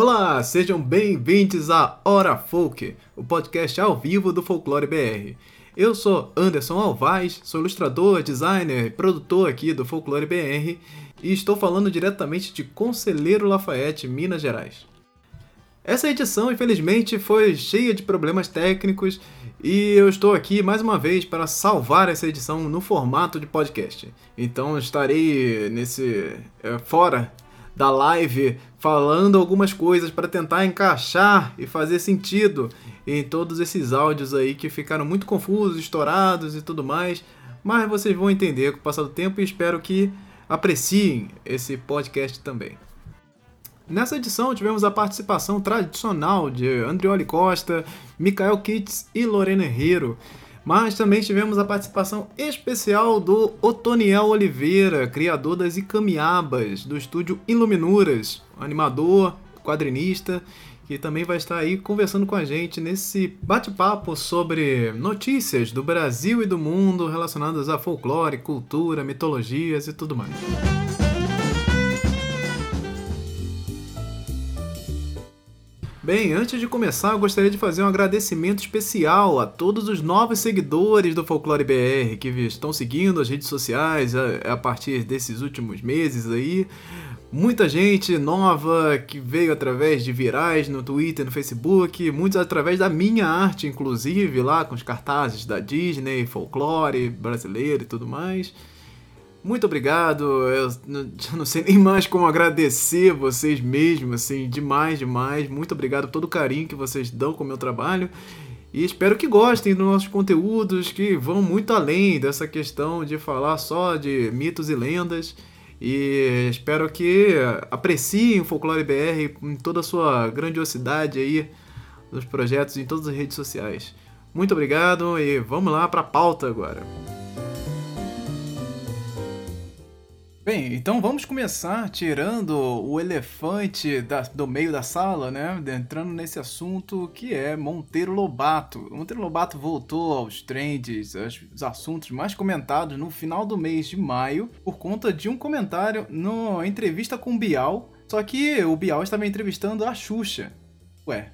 Olá, sejam bem-vindos a Hora Folk, o podcast ao vivo do Folclore BR. Eu sou Anderson Alvaz, sou ilustrador, designer e produtor aqui do Folclore BR e estou falando diretamente de Conselheiro Lafayette, Minas Gerais. Essa edição, infelizmente, foi cheia de problemas técnicos e eu estou aqui mais uma vez para salvar essa edição no formato de podcast. Então estarei nesse é, fora da live falando algumas coisas para tentar encaixar e fazer sentido em todos esses áudios aí que ficaram muito confusos, estourados e tudo mais. Mas vocês vão entender com o passar do tempo e espero que apreciem esse podcast também. Nessa edição tivemos a participação tradicional de Andrioli Costa, Mikael Kitts e Lorena Herrero. Mas também tivemos a participação especial do Otoniel Oliveira, criador das Icamiabas, do estúdio Iluminuras, animador, quadrinista, que também vai estar aí conversando com a gente nesse bate-papo sobre notícias do Brasil e do mundo relacionadas a folclore, cultura, mitologias e tudo mais. Bem, antes de começar, eu gostaria de fazer um agradecimento especial a todos os novos seguidores do Folclore BR que estão seguindo as redes sociais a, a partir desses últimos meses aí. Muita gente nova que veio através de virais no Twitter, no Facebook, muitos através da minha arte, inclusive, lá com os cartazes da Disney, folclore brasileiro e tudo mais. Muito obrigado. Eu não sei nem mais como agradecer vocês mesmo, assim, demais, demais. Muito obrigado por todo o carinho que vocês dão com o meu trabalho. E espero que gostem dos nossos conteúdos que vão muito além dessa questão de falar só de mitos e lendas. E espero que apreciem o Folclore BR em toda a sua grandiosidade aí dos projetos em todas as redes sociais. Muito obrigado e vamos lá para a pauta agora. Bem, então vamos começar tirando o elefante da, do meio da sala, né? Entrando nesse assunto que é Monteiro Lobato. Monteiro Lobato voltou aos trends, aos assuntos mais comentados no final do mês de maio, por conta de um comentário na entrevista com o Bial. Só que o Bial estava entrevistando a Xuxa. Ué,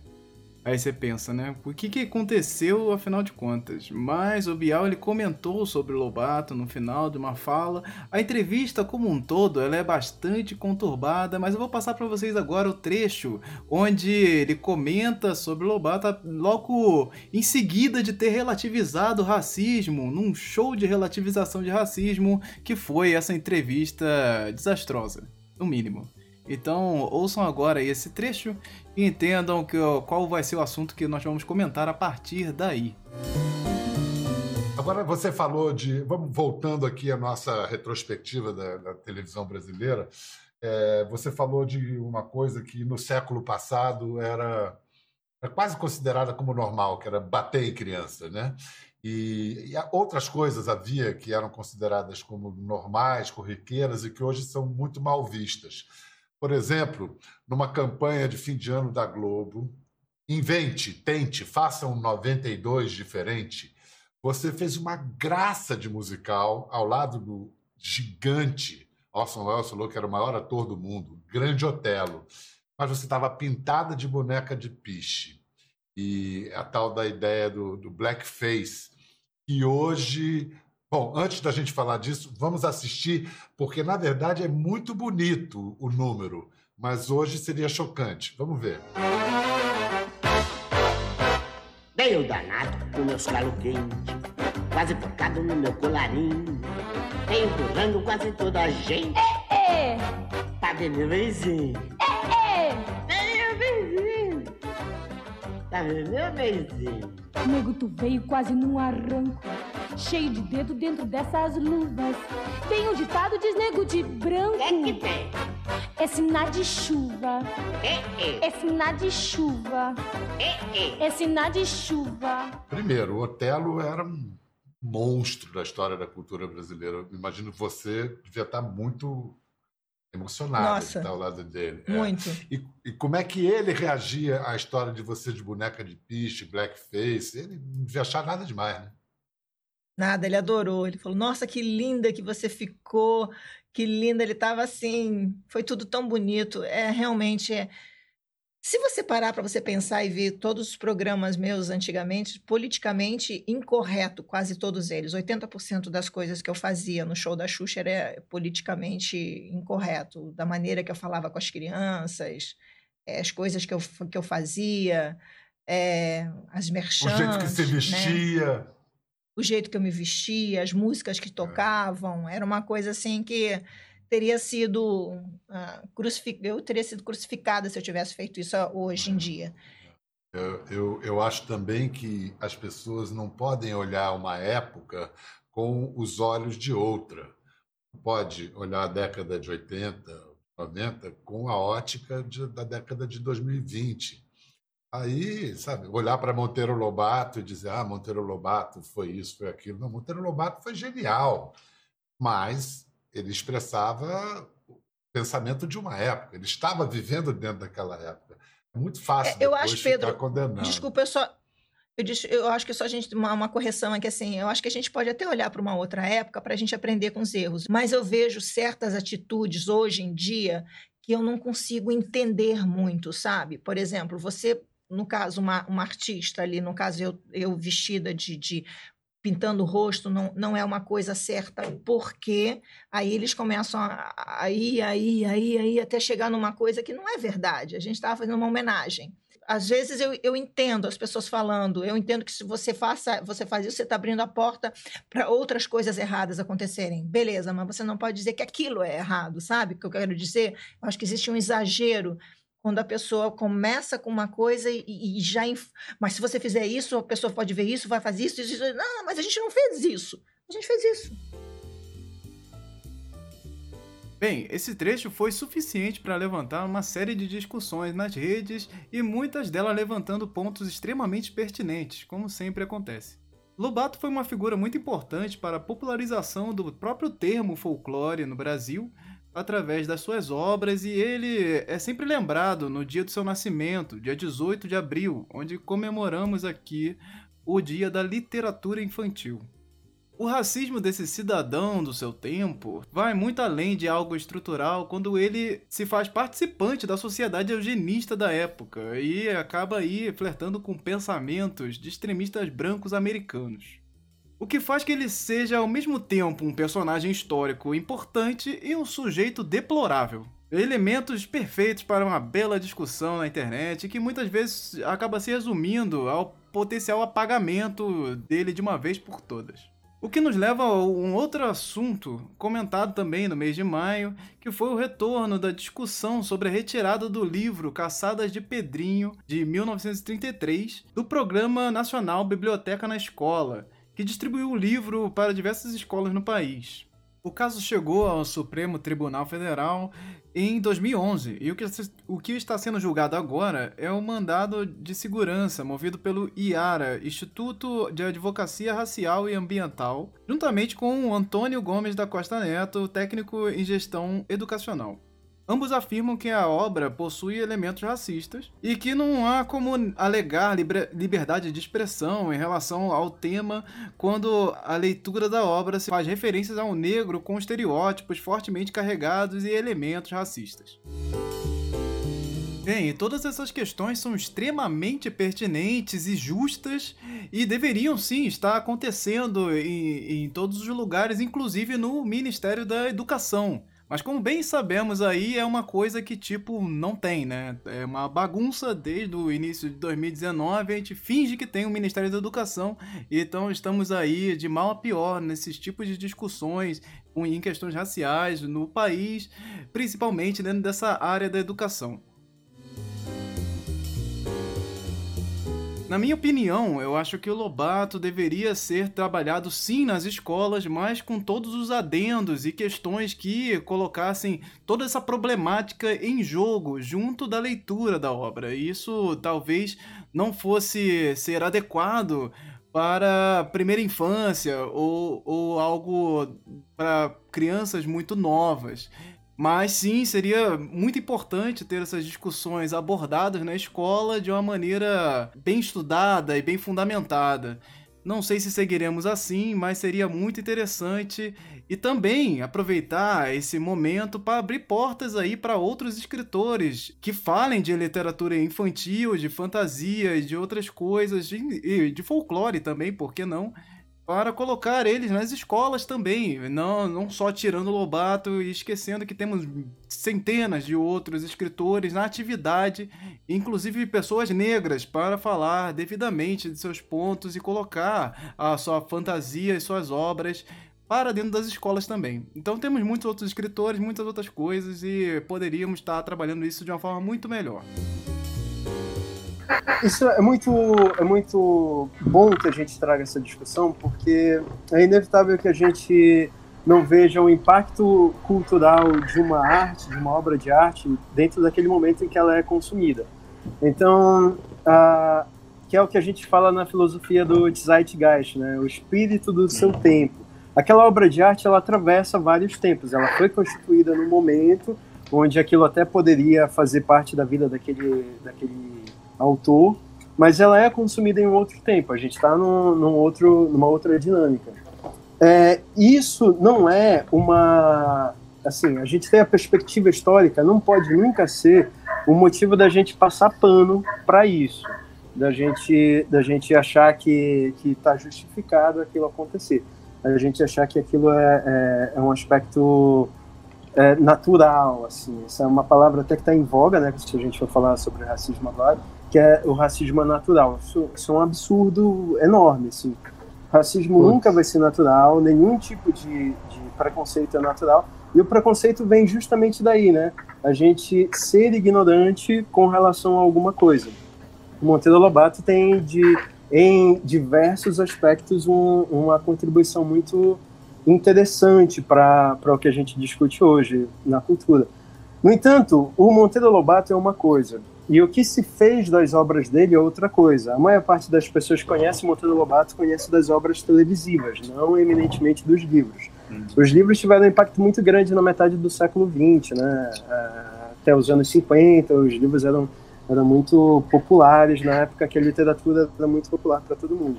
Aí você pensa, né? O que, que aconteceu afinal de contas? Mas o Bial ele comentou sobre o Lobato no final de uma fala. A entrevista como um todo ela é bastante conturbada, mas eu vou passar para vocês agora o trecho onde ele comenta sobre o Lobato logo em seguida de ter relativizado o racismo num show de relativização de racismo que foi essa entrevista desastrosa, no mínimo. Então, ouçam agora esse trecho e entendam que, qual vai ser o assunto que nós vamos comentar a partir daí. Agora você falou de. Vamos voltando aqui à nossa retrospectiva da, da televisão brasileira. É, você falou de uma coisa que no século passado era, era, quase considerada como normal, que era bater em criança, né? E, e outras coisas havia que eram consideradas como normais, corriqueiras e que hoje são muito mal vistas. Por exemplo, numa campanha de fim de ano da Globo, invente, tente, faça um 92 diferente. Você fez uma graça de musical ao lado do gigante Orson Welles falou que era o maior ator do mundo, grande Otelo. Mas você estava pintada de boneca de piche. E a tal da ideia do, do blackface, que hoje Bom, antes da gente falar disso, vamos assistir, porque na verdade é muito bonito o número, mas hoje seria chocante. Vamos ver. Bem o danado com meus calos quentes, quase focado no meu colarinho, vem empurrando quase toda a gente. É, é. Tá vendo, vizinho? É, é. Vem, vizinho. Tá vendo, vizinho? Nego, tu veio quase num arranco cheio de dedo dentro dessas luvas. Tem um ditado diz nego de branco. É que tem? É sinal de chuva. É, é. É sinal de chuva. É, é. É sinal de chuva. Primeiro, o Otelo era um monstro da história da cultura brasileira. Eu imagino que você devia estar muito emocionado Nossa, de estar ao lado dele. É. Muito. E, e, como é que ele reagia à história de você de boneca de piche, blackface? Ele não devia achar nada demais, né? Nada, ele adorou. Ele falou: Nossa, que linda que você ficou, que linda. Ele estava assim, foi tudo tão bonito. É realmente. É... Se você parar para você pensar e ver todos os programas meus antigamente, politicamente incorreto, quase todos eles. 80% das coisas que eu fazia no show da Xuxa era politicamente incorreto, da maneira que eu falava com as crianças, é, as coisas que eu, que eu fazia, é, as merchantes. O jeito que você né? O jeito que eu me vestia, as músicas que tocavam, era uma coisa assim que teria sido uh, crucific... eu teria sido crucificada se eu tivesse feito isso hoje em dia. Eu, eu, eu acho também que as pessoas não podem olhar uma época com os olhos de outra. Pode olhar a década de 80, 90 com a ótica de, da década de 2020. Aí, sabe, olhar para Monteiro Lobato e dizer, ah, Monteiro Lobato foi isso, foi aquilo. Não, Monteiro Lobato foi genial, mas ele expressava o pensamento de uma época, ele estava vivendo dentro daquela época. É muito fácil é, eu acho, Pedro, condenando. Desculpa, eu só, eu, eu, acho que só a gente uma, uma correção aqui assim, eu acho que a gente pode até olhar para uma outra época para a gente aprender com os erros, mas eu vejo certas atitudes hoje em dia que eu não consigo entender muito, sabe? Por exemplo, você no caso, uma, uma artista ali, no caso eu, eu vestida de, de pintando o rosto não, não é uma coisa certa, porque aí eles começam a ir, aí, aí, aí, até chegar numa coisa que não é verdade. A gente estava fazendo uma homenagem. Às vezes eu, eu entendo as pessoas falando, eu entendo que se você faça, você faz isso, você está abrindo a porta para outras coisas erradas acontecerem. Beleza, mas você não pode dizer que aquilo é errado, sabe? O que eu quero dizer? Eu acho que existe um exagero quando a pessoa começa com uma coisa e, e, já. Inf... Mas se você fizer isso, a pessoa pode ver isso, vai fazer isso, isso, isso. Não, mas a gente não fez isso. A gente fez isso. Bem, esse trecho foi suficiente para levantar uma série de discussões nas redes e muitas delas levantando pontos extremamente pertinentes, como sempre acontece. Lobato foi uma figura muito importante para a popularização do próprio termo folclore no Brasil, através das suas obras e ele é sempre lembrado no dia do seu nascimento, dia 18 de abril, onde comemoramos aqui o Dia da Literatura Infantil. O racismo desse cidadão do seu tempo vai muito além de algo estrutural quando ele se faz participante da sociedade eugenista da época e acaba aí flertando com pensamentos de extremistas brancos americanos. O que faz que ele seja ao mesmo tempo um personagem histórico importante e um sujeito deplorável. Elementos perfeitos para uma bela discussão na internet que muitas vezes acaba se resumindo ao potencial apagamento dele de uma vez por todas. O que nos leva a um outro assunto, comentado também no mês de maio, que foi o retorno da discussão sobre a retirada do livro Caçadas de Pedrinho, de 1933, do Programa Nacional Biblioteca na Escola, que distribuiu o livro para diversas escolas no país. O caso chegou ao Supremo Tribunal Federal em 2011 e o que, o que está sendo julgado agora é o mandado de segurança movido pelo IARA, Instituto de Advocacia Racial e Ambiental, juntamente com Antônio Gomes da Costa Neto, técnico em gestão educacional. Ambos afirmam que a obra possui elementos racistas e que não há como alegar liberdade de expressão em relação ao tema quando a leitura da obra se faz referências ao negro com estereótipos fortemente carregados e elementos racistas. Bem, todas essas questões são extremamente pertinentes e justas e deveriam sim estar acontecendo em, em todos os lugares, inclusive no Ministério da Educação mas como bem sabemos aí, é uma coisa que, tipo, não tem, né? É uma bagunça desde o início de 2019, a gente finge que tem o Ministério da Educação, então estamos aí de mal a pior nesses tipos de discussões em questões raciais no país, principalmente dentro dessa área da educação. Na minha opinião, eu acho que o Lobato deveria ser trabalhado sim nas escolas, mas com todos os adendos e questões que colocassem toda essa problemática em jogo junto da leitura da obra. Isso talvez não fosse ser adequado para primeira infância ou, ou algo para crianças muito novas. Mas sim, seria muito importante ter essas discussões abordadas na escola de uma maneira bem estudada e bem fundamentada. Não sei se seguiremos assim, mas seria muito interessante e também aproveitar esse momento para abrir portas aí para outros escritores que falem de literatura infantil, de fantasia e de outras coisas, de, de folclore também, por que não? Para colocar eles nas escolas também, não, não só tirando Lobato e esquecendo que temos centenas de outros escritores na atividade, inclusive pessoas negras, para falar devidamente de seus pontos e colocar a sua fantasia e suas obras para dentro das escolas também. Então temos muitos outros escritores, muitas outras coisas e poderíamos estar trabalhando isso de uma forma muito melhor. Isso é muito, é muito bom que a gente traga essa discussão, porque é inevitável que a gente não veja o impacto cultural de uma arte, de uma obra de arte, dentro daquele momento em que ela é consumida. Então, a, que é o que a gente fala na filosofia do Zeitgeist, né? o espírito do seu tempo. Aquela obra de arte, ela atravessa vários tempos. Ela foi constituída no momento onde aquilo até poderia fazer parte da vida daquele, daquele autor, mas ela é consumida em um outro tempo. A gente está num, num, outro, numa outra dinâmica. É, isso não é uma. Assim, a gente tem a perspectiva histórica, não pode nunca ser o motivo da gente passar pano para isso, da gente, da gente achar que está justificado aquilo acontecer, a gente achar que aquilo é, é, é um aspecto é, natural, assim. Essa é uma palavra até que está em voga, né? Se a gente for falar sobre racismo agora, que é o racismo natural. Isso, isso é um absurdo enorme, assim. Racismo Putz. nunca vai ser natural, nenhum tipo de, de preconceito é natural. E o preconceito vem justamente daí, né? A gente ser ignorante com relação a alguma coisa. O Monteiro Lobato tem de, em diversos aspectos um, uma contribuição muito interessante para o que a gente discute hoje na cultura. No entanto, o Monteiro Lobato é uma coisa, e o que se fez das obras dele é outra coisa. A maior parte das pessoas que conhece Monteiro Lobato conhece das obras televisivas, não eminentemente dos livros. Hum. Os livros tiveram um impacto muito grande na metade do século XX, né? até os anos 50, os livros eram, eram muito populares na época que a literatura era muito popular para todo mundo.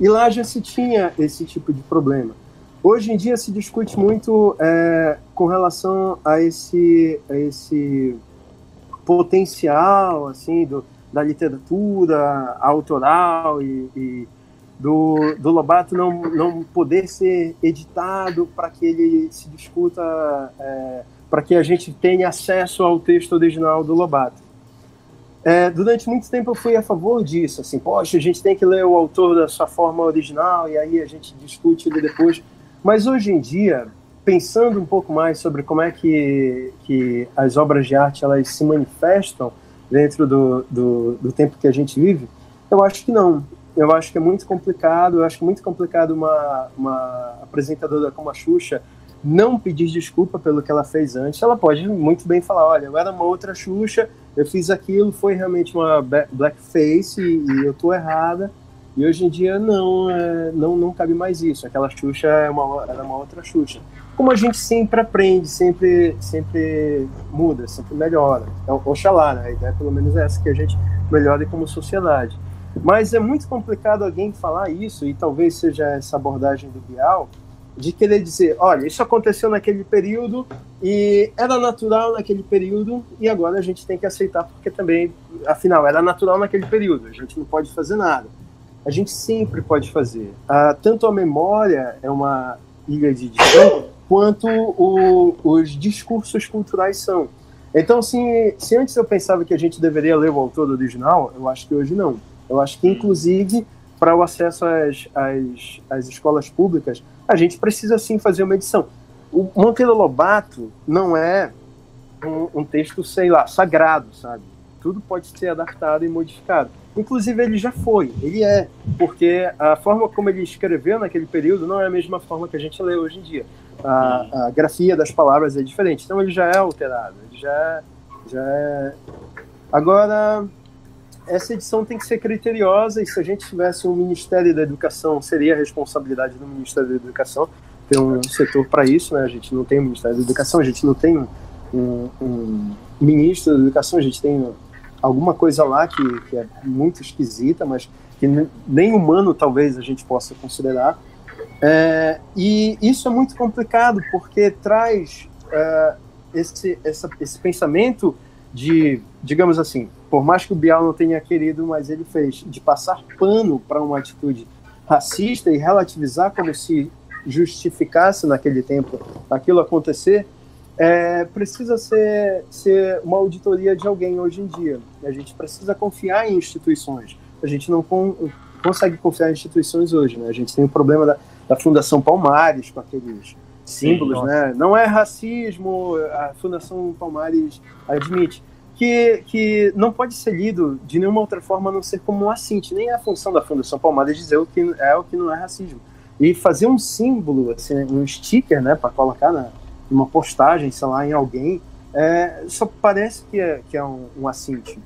E lá já se tinha esse tipo de problema. Hoje em dia se discute muito é, com relação a esse, a esse potencial assim do, da literatura autoral e, e do, do Lobato não, não poder ser editado para que ele se discuta, é, para que a gente tenha acesso ao texto original do Lobato. É, durante muito tempo eu fui a favor disso, assim, poxa, a gente tem que ler o autor da sua forma original e aí a gente discute ele depois. Mas hoje em dia, pensando um pouco mais sobre como é que, que as obras de arte elas se manifestam dentro do, do, do, tempo que a gente vive, eu acho que não. Eu acho que é muito complicado, eu acho muito complicado uma, uma apresentadora como a Xuxa não pedir desculpa pelo que ela fez antes. Ela pode muito bem falar, olha, eu era uma outra Xuxa, eu fiz aquilo, foi realmente uma blackface e, e eu tô errada. E hoje em dia não, é, não, não cabe mais isso. Aquela Xuxa é uma, era uma outra Xuxa como a gente sempre aprende, sempre, sempre muda, sempre melhora. Então, oxalá, né? A ideia pelo menos é essa, que a gente melhore como sociedade. Mas é muito complicado alguém falar isso, e talvez seja essa abordagem do Bial, de querer dizer, olha, isso aconteceu naquele período e era natural naquele período e agora a gente tem que aceitar porque também, afinal, era natural naquele período, a gente não pode fazer nada. A gente sempre pode fazer. Ah, tanto a memória é uma ilha de quanto o, os discursos culturais são. Então, se, se antes eu pensava que a gente deveria ler o autor original, eu acho que hoje não. Eu acho que, inclusive, para o acesso às, às, às escolas públicas, a gente precisa sim fazer uma edição. O Monteiro Lobato não é um, um texto, sei lá, sagrado, sabe? Tudo pode ser adaptado e modificado. Inclusive, ele já foi, ele é, porque a forma como ele escreveu naquele período não é a mesma forma que a gente lê hoje em dia a, a, grafia das palavras é diferente. Então ele já é alterado, ele já é, já é... Agora, essa edição tem que ser criteriosa e se a gente tivesse um Ministério da Educação, seria a responsabilidade do Ministério da Educação ter um setor para isso, né? A gente não tem um Ministério da Educação, a gente não tem um, um ministro da Educação, a gente tem alguma coisa lá que, que é muito esquisita, mas que nem humano talvez a gente possa considerar. É, e isso é muito complicado porque traz é, esse, essa, esse pensamento de, digamos assim, por mais que o Bial não tenha querido, mas ele fez, de passar pano para uma atitude racista e relativizar como se justificasse naquele tempo aquilo acontecer, é, precisa ser, ser uma auditoria de alguém hoje em dia. A gente precisa confiar em instituições. A gente não con consegue confiar em instituições hoje. Né? A gente tem o problema da, da Fundação Palmares, com aqueles símbolos. Sim, né? Não é racismo, a Fundação Palmares admite. Que, que não pode ser lido de nenhuma outra forma a não ser como um assinte. Nem é a função da Fundação Palmares dizer o que é o que não é racismo. E fazer um símbolo, assim, um sticker, né, para colocar na, uma postagem, sei lá, em alguém, é, só parece que é, que é um, um assinte.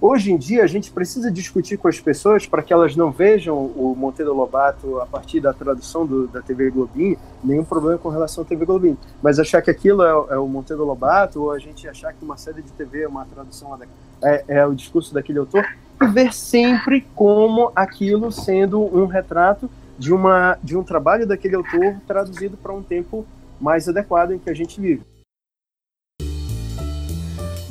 Hoje em dia, a gente precisa discutir com as pessoas para que elas não vejam o Monteiro Lobato a partir da tradução do, da TV Globinho, nenhum problema com relação à TV Globinho, mas achar que aquilo é, é, o Monteiro Lobato, ou a gente achar que uma série de TV é uma tradução, é, é o discurso daquele autor, e ver sempre como aquilo sendo um retrato de, uma, de um trabalho daquele autor traduzido para um tempo mais adequado em que a gente vive.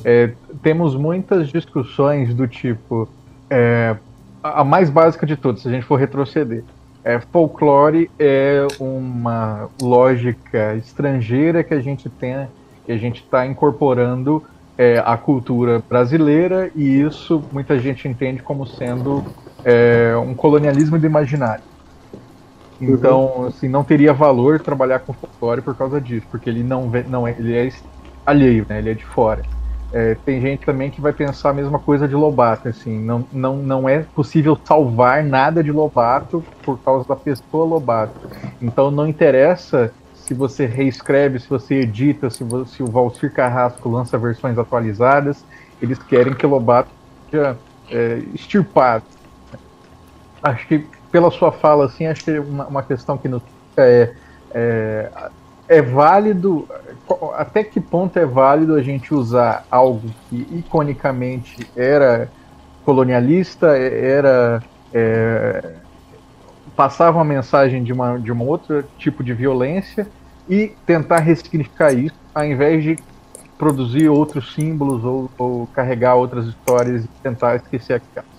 É, temos muitas discussões do tipo é, a mais básica de todas, se a gente for retroceder. É, folclore é uma lógica estrangeira que a gente tem, que a gente está incorporando é, à cultura brasileira e isso muita gente entende como sendo é, um colonialismo do imaginário. Então, uhum. assim, não teria valor trabalhar com folclore por causa disso, porque ele não, vê, não é, ele é alheio, né? Ele é de fora. É, tem gente também que vai pensar a mesma coisa de Lobato, assim, não, não, não é possível salvar nada de Lobato por causa da pessoa Lobato. Então não interessa se você reescreve, se você edita, se, você, se o Valcir Carrasco lança versões atualizadas, eles querem que Lobato seja é, extirpado. Acho que pela sua fala, assim, acho que uma, uma questão que nos é, é, é válido, até que ponto é válido a gente usar algo que iconicamente era colonialista, era é, passava uma mensagem de uma de um outro tipo de violência e tentar ressignificar isso, ao invés de produzir outros símbolos ou, ou carregar outras histórias e tentar esquecer aquelas.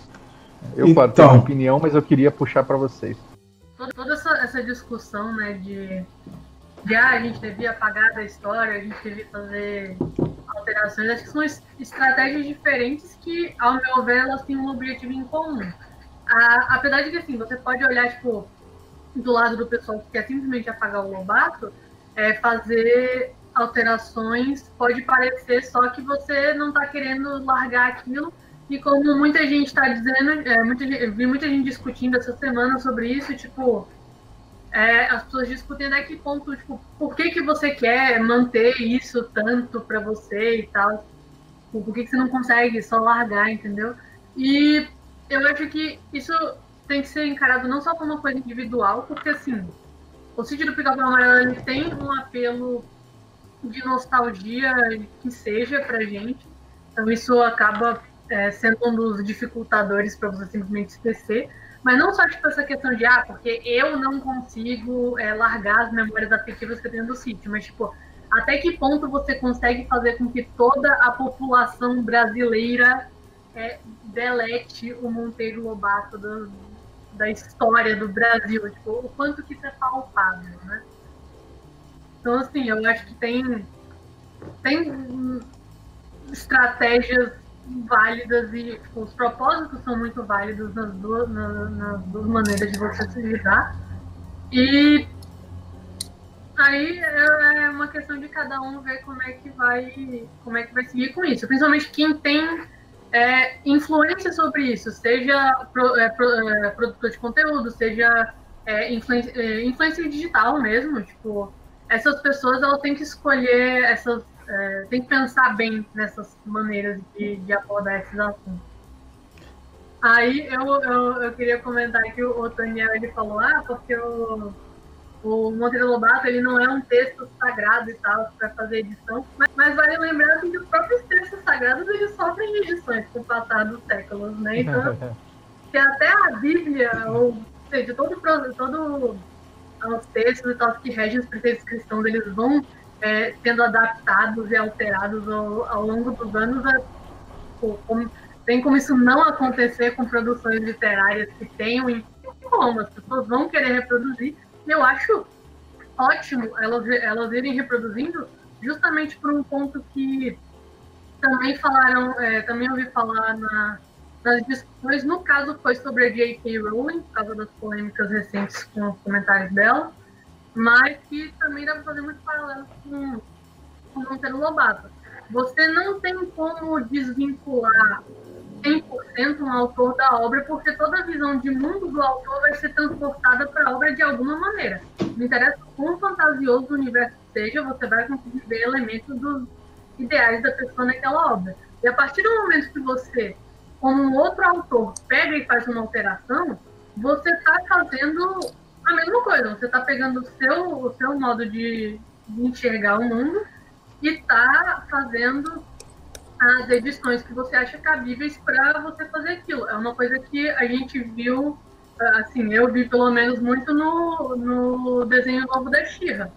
Eu então, tenho uma opinião, mas eu queria puxar para vocês. Toda essa, essa discussão, né, de, ah, a gente devia apagar da história, a gente devia fazer alterações, acho que são estratégias diferentes que, ao meu ver, elas têm um objetivo em comum. A, apesar de que, assim, você pode olhar, tipo, do lado do pessoal que quer simplesmente apagar o Lobato, é, fazer alterações pode parecer só que você não está querendo largar aquilo e como muita gente está dizendo, é, muita, vi muita gente discutindo essa semana sobre isso, tipo, é, as pessoas discutem até que ponto, tipo, por que, que você quer manter isso tanto para você e tal? Por que, que você não consegue só largar, entendeu? E eu acho que isso tem que ser encarado não só como uma coisa individual, porque assim, o sítio do Pica-Pau Amarelo tem um apelo de nostalgia que seja pra gente, então isso acaba é, sendo um dos dificultadores para você simplesmente esquecer. Mas não só tipo, essa questão de, ah, porque eu não consigo é, largar as memórias afetivas que eu tenho do sítio, mas, tipo, até que ponto você consegue fazer com que toda a população brasileira é, delete o Monteiro Lobato do, da história do Brasil? Tipo, o quanto que isso é palpável, né? Então, assim, eu acho que tem, tem estratégias válidas e tipo, os propósitos são muito válidos nas duas, na, nas duas maneiras de você se lidar. E aí é, é uma questão de cada um ver como é que vai como é que vai seguir com isso. Principalmente quem tem é, influência sobre isso, seja pro, é, pro, é, produtor de conteúdo, seja é, influência, é, influência digital mesmo. Tipo, essas pessoas elas têm que escolher essas é, tem que pensar bem nessas maneiras de, de abordar esses assuntos. Aí eu, eu, eu, queria comentar que o, o Daniel ele falou, ah, porque o, o Monteiro Lobato ele não é um texto sagrado e tal para fazer edição, mas, mas, vale lembrar que os próprios textos sagrados eles sofrem edições com o passar dos séculos, né? Então que até a Bíblia, ou seja, todo, todo os textos e tal que regem os preceitos cristãos, eles vão é, sendo adaptados e alterados ao, ao longo dos anos. É, como, tem como isso não acontecer com produções literárias que tenham como, as pessoas vão querer reproduzir. E eu acho ótimo elas, elas irem reproduzindo justamente por um ponto que também falaram, é, também ouvi falar na, nas discussões, no caso foi sobre a J.K. Rowling, por causa das polêmicas recentes com os comentários dela, mas que também dá para fazer muito paralelo com, com Monteiro Lobato. Você não tem como desvincular 100% um autor da obra, porque toda a visão de mundo do autor vai ser transportada para a obra de alguma maneira. Não interessa quão fantasioso o universo seja, você vai conseguir ver elementos dos ideais da pessoa naquela obra. E a partir do momento que você, como um outro autor, pega e faz uma alteração, você está fazendo a mesma coisa. Você está pegando o seu, o seu modo de, enxergar o mundo e está fazendo as edições que você acha cabíveis para você fazer aquilo. É uma coisa que a gente viu, assim, eu vi pelo menos muito no, no desenho novo da Xirra.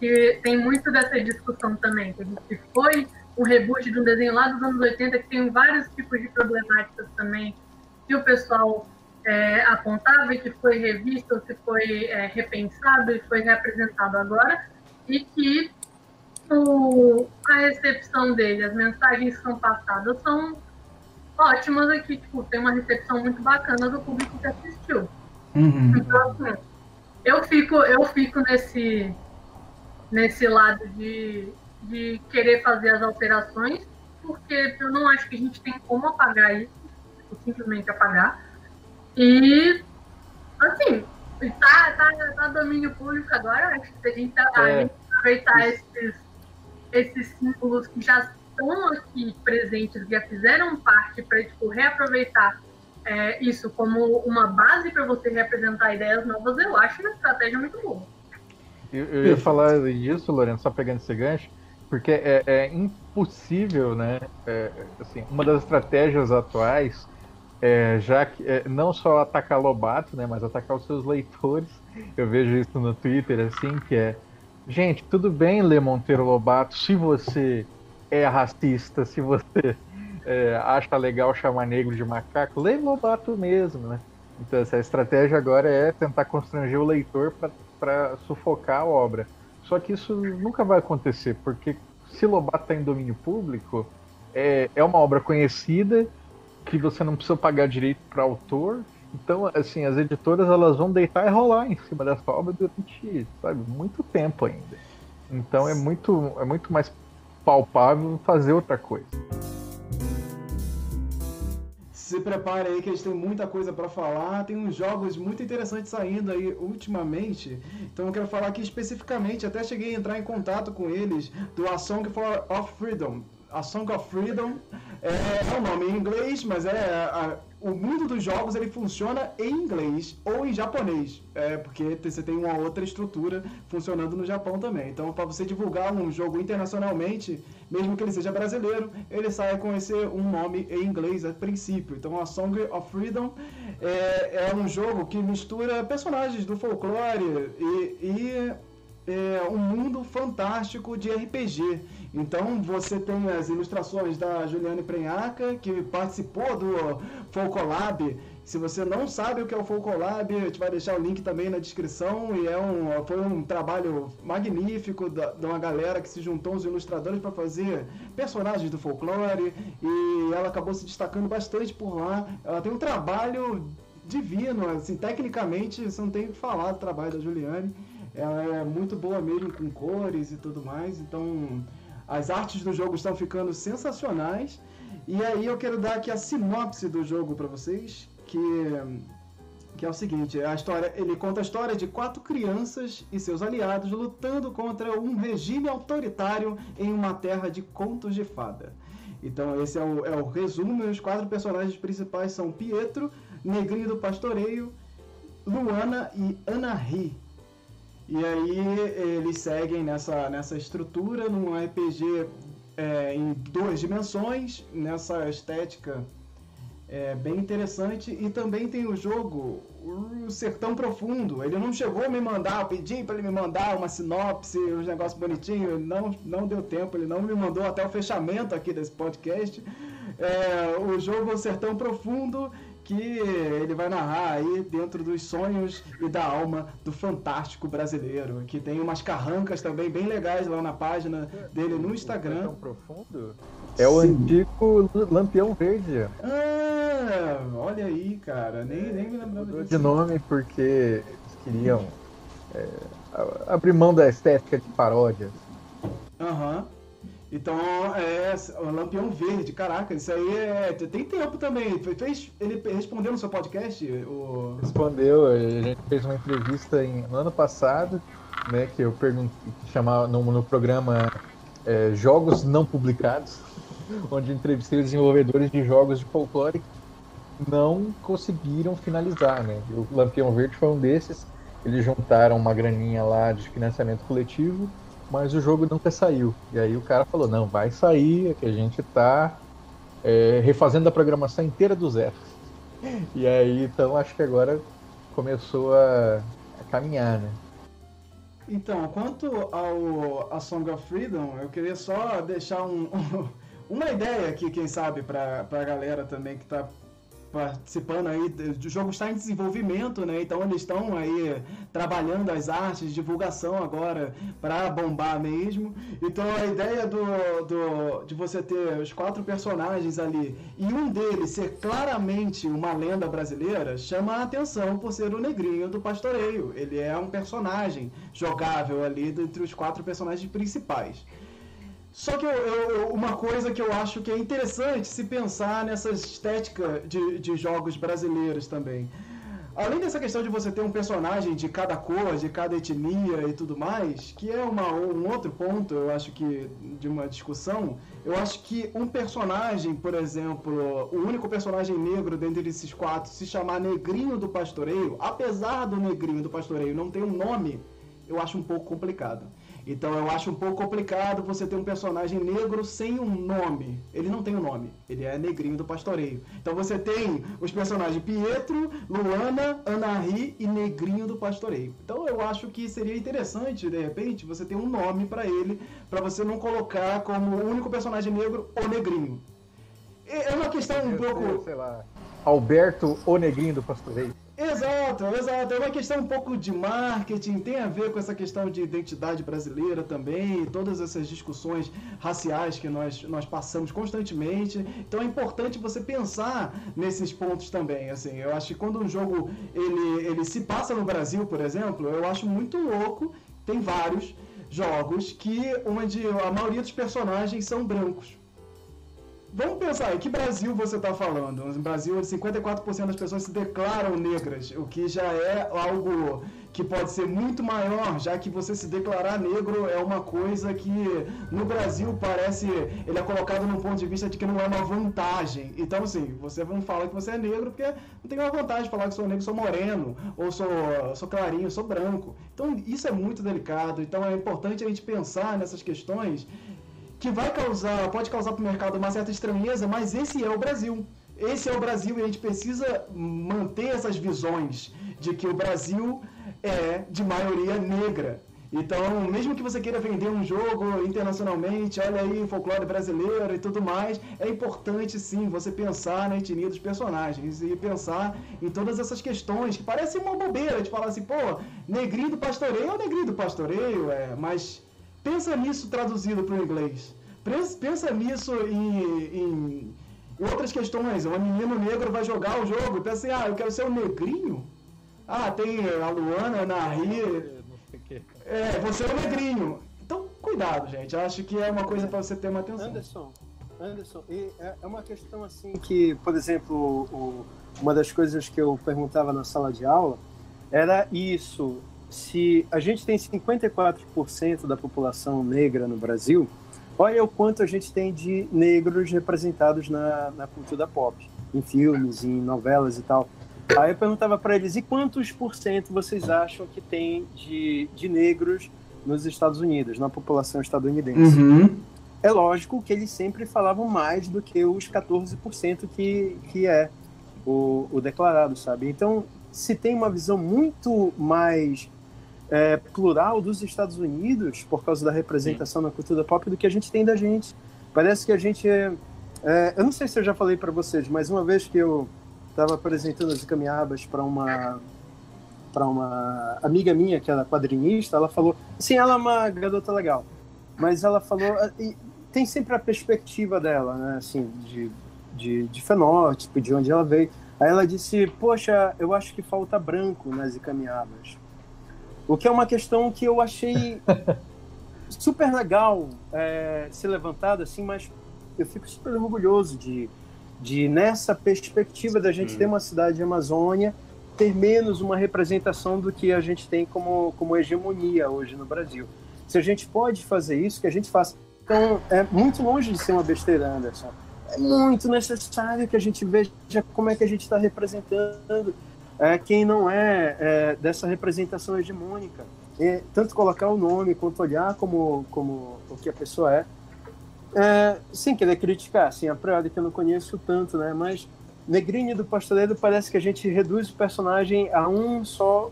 Que tem muito dessa discussão também, que foi um reboot de um desenho lá dos anos 80 que tem vários tipos de problemáticas também que o pessoal é, apontava e que foi revisto, que foi é, repensado e foi reapresentado agora, e que o, a recepção dele, as mensagens que são passadas são ótimas aqui, tipo, tem uma recepção muito bacana do público que assistiu. Uhum. Então, assim, eu fico, eu fico nesse, nesse lado de, de querer fazer as alterações, porque eu não acho que a gente tem como apagar isso, tipo, simplesmente apagar. E, assim, tá, tá, tá domínio público agora, acho que a gente, tá, é. a gente aproveitar esses esses símbolos que já estão aqui presentes, já fizeram parte para tipo, reaproveitar é, isso como uma base para você reapresentar ideias novas, eu acho uma estratégia muito boa. Eu, eu ia falar disso, Lorena, só pegando esse gancho, porque é, é impossível, né? É, assim, uma das estratégias atuais é, já que é, não só atacar Lobato, né, mas atacar os seus leitores. Eu vejo isso no Twitter, assim, que é Gente, tudo bem ler Monteiro Lobato se você é racista, se você é, acha legal chamar negro de macaco, lê Lobato mesmo, né? Então essa estratégia agora é tentar constranger o leitor para sufocar a obra. Só que isso nunca vai acontecer, porque se Lobato está em domínio público, é, é uma obra conhecida, que você não precisa pagar direito para autor, então, assim, as editoras elas vão deitar e rolar em cima dessa obra durante, sabe, muito tempo ainda. Então é muito, é muito mais palpável fazer outra coisa. Se prepare aí que a gente tem muita coisa para falar, tem uns jogos muito interessantes saindo aí ultimamente. Então eu quero falar aqui especificamente, até cheguei a entrar em contato com eles do A Song for, of Freedom. A Song of Freedom é, é o nome em inglês, mas é a, o mundo dos jogos ele funciona em inglês ou em japonês, é, porque você tem uma outra estrutura funcionando no Japão também. Então, para você divulgar um jogo internacionalmente, mesmo que ele seja brasileiro, ele sai com esse um nome em inglês a princípio. Então, a Song of Freedom é, é um jogo que mistura personagens do folclore e, e é, um mundo fantástico de RPG. Então você tem as ilustrações da Juliane Prenhaca, que participou do Folcolab. Se você não sabe o que é o Folcolab, a gente vai deixar o link também na descrição. E é um, foi um trabalho magnífico da, de uma galera que se juntou, os ilustradores, para fazer personagens do folclore. E ela acabou se destacando bastante por lá. Ela tem um trabalho divino, assim, tecnicamente, você não tem o que falar do trabalho da Juliane. Ela é muito boa mesmo com cores e tudo mais, então as artes do jogo estão ficando sensacionais. E aí eu quero dar aqui a sinopse do jogo para vocês, que que é o seguinte, a história, ele conta a história de quatro crianças e seus aliados lutando contra um regime autoritário em uma terra de contos de fada. Então esse é o, é o resumo, os quatro personagens principais são Pietro, Negrinho do Pastoreio, Luana e Ana Ri. E aí eles seguem nessa, nessa estrutura, num RPG é, em duas dimensões, nessa estética É bem interessante. E também tem o jogo o Sertão Profundo. Ele não chegou a me mandar, eu pedi para ele me mandar uma sinopse, uns negócios bonitinhos. Não, não deu tempo, ele não me mandou até o fechamento aqui desse podcast. É, o jogo Sertão Profundo que ele vai narrar aí dentro dos sonhos e da alma do fantástico brasileiro, que tem umas carrancas também bem legais lá na página dele no Instagram. Tão profundo? É o Sim. antigo Lampião Verde. Ah, olha aí, cara, nem, nem me lembrava disso. de nome porque eles queriam é, abrir mão da estética de paródias. Aham. Uhum. Então, é, o Lampião Verde, caraca, isso aí é. Tem tempo também. Fez, ele respondeu no seu podcast? O... Respondeu, a gente fez uma entrevista em, no ano passado, né? Que eu perguntei, chamava no, no programa é, Jogos Não Publicados, onde entrevistei os desenvolvedores de jogos de folclore que não conseguiram finalizar, né? O Lampião Verde foi um desses. Eles juntaram uma graninha lá de financiamento coletivo mas o jogo nunca saiu. E aí o cara falou, não, vai sair, é que a gente tá é, refazendo a programação inteira do zero. E aí, então, acho que agora começou a, a caminhar, né? Então, quanto ao a Song of Freedom, eu queria só deixar um, um, uma ideia aqui, quem sabe, para a galera também que está participando aí, o jogo está em desenvolvimento, né? Então eles estão aí trabalhando as artes, divulgação agora para bombar mesmo. Então a ideia do, do, de você ter os quatro personagens ali e um deles ser claramente uma lenda brasileira chama a atenção por ser o negrinho do pastoreio. Ele é um personagem jogável ali entre os quatro personagens principais. Só que eu, eu, uma coisa que eu acho que é interessante se pensar nessa estética de, de jogos brasileiros também. Além dessa questão de você ter um personagem de cada cor, de cada etnia e tudo mais, que é uma, um outro ponto, eu acho que, de uma discussão, eu acho que um personagem, por exemplo, o único personagem negro dentre esses quatro se chamar Negrinho do Pastoreio, apesar do Negrinho do Pastoreio não ter um nome, eu acho um pouco complicado. Então eu acho um pouco complicado você ter um personagem negro sem um nome. Ele não tem um nome, ele é negrinho do pastoreio. Então você tem os personagens Pietro, Luana, Anahi e Negrinho do pastoreio. Então eu acho que seria interessante, de repente, você ter um nome para ele, para você não colocar como o único personagem negro o Negrinho. É uma questão um pouco. Sei lá. Alberto, o Negrinho do pastoreio. Exato, exato. É uma questão um pouco de marketing, tem a ver com essa questão de identidade brasileira também, todas essas discussões raciais que nós, nós passamos constantemente. Então é importante você pensar nesses pontos também. Assim, eu acho que quando um jogo ele, ele se passa no Brasil, por exemplo, eu acho muito louco. Tem vários jogos que onde a maioria dos personagens são brancos. Vamos pensar, que Brasil você está falando? No Brasil, 54% das pessoas se declaram negras, o que já é algo que pode ser muito maior, já que você se declarar negro é uma coisa que no Brasil parece, ele é colocado num ponto de vista de que não é uma vantagem. Então, assim, você não fala que você é negro porque não tem uma vantagem de falar que sou negro, sou moreno, ou sou, sou clarinho, sou branco. Então, isso é muito delicado. Então, é importante a gente pensar nessas questões que vai causar, pode causar para o mercado uma certa estranheza, mas esse é o Brasil. Esse é o Brasil e a gente precisa manter essas visões de que o Brasil é de maioria negra. Então, mesmo que você queira vender um jogo internacionalmente, olha aí, folclore brasileiro e tudo mais, é importante sim você pensar na etnia dos personagens e pensar em todas essas questões que parecem uma bobeira de falar assim, pô, negrinho do pastoreio é negrinho do pastoreio, é, mas Pensa nisso traduzido para o inglês. Pensa nisso em, em, outras questões. Um menino negro vai jogar o jogo e pensa assim, ah, eu quero ser um negrinho. Ah, tem a Luana, a Nari. É, você é um negrinho. Então, cuidado, gente. Acho que é uma coisa para você ter uma atenção. Anderson, Anderson, é, é uma questão assim que, por exemplo, uma das coisas que eu perguntava na sala de aula era isso se a gente tem 54% da população negra no Brasil, olha o quanto a gente tem de negros representados na, na cultura pop, em filmes, em novelas e tal. Aí eu perguntava para eles, e quantos por cento vocês acham que tem de, de negros nos Estados Unidos, na população estadunidense? Uhum. É lógico que eles sempre falavam mais do que os 14% que, que é o, o declarado, sabe? Então, se tem uma visão muito mais é, plural dos Estados Unidos por causa da representação Sim. na cultura pop do que a gente tem da gente. Parece que a gente é, é eu não sei se eu já falei para vocês, mas uma vez que eu estava apresentando as caminhadas para uma para uma amiga minha que era quadrinista, ela falou, sim, ela é uma garota legal, mas ela falou e tem sempre a perspectiva dela, né, assim, de, de, de fenótipo, de onde ela veio. Aí ela disse, poxa, eu acho que falta branco nas caminhadas. O que é uma questão que eu achei super legal é, ser levantada, assim, mas eu fico super orgulhoso de, de nessa perspectiva da gente ter uma cidade de Amazônia, ter menos uma representação do que a gente tem como, como hegemonia hoje no Brasil. Se a gente pode fazer isso, que a gente faça. Então, é muito longe de ser uma besteira, Anderson. É muito necessário que a gente veja como é que a gente está representando é, quem não é, é, dessa representação hegemônica. E, tanto colocar o nome quanto olhar como, como o que a pessoa é. é sem querer criticar, assim, a priori que eu não conheço tanto, né? Mas Negrini do Pastoreiro parece que a gente reduz o personagem a um só,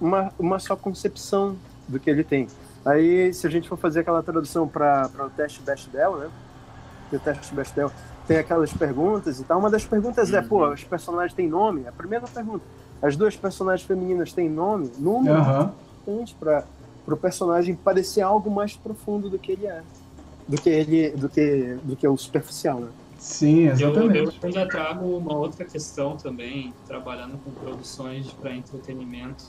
uma, uma só concepção do que ele tem. Aí, se a gente for fazer aquela tradução para o teste Bechdel, né? O teste Bechdel tem aquelas perguntas e tal. Uma das perguntas é, pô, os personagens têm nome? A primeira pergunta, as duas personagens femininas têm nome, nome uhum. é importante para o personagem parecer algo mais profundo do que ele é, do que ele, do que, do que o superficial, né? Sim, exatamente. Eu, eu ainda trago uma outra questão também, trabalhando com produções para entretenimento.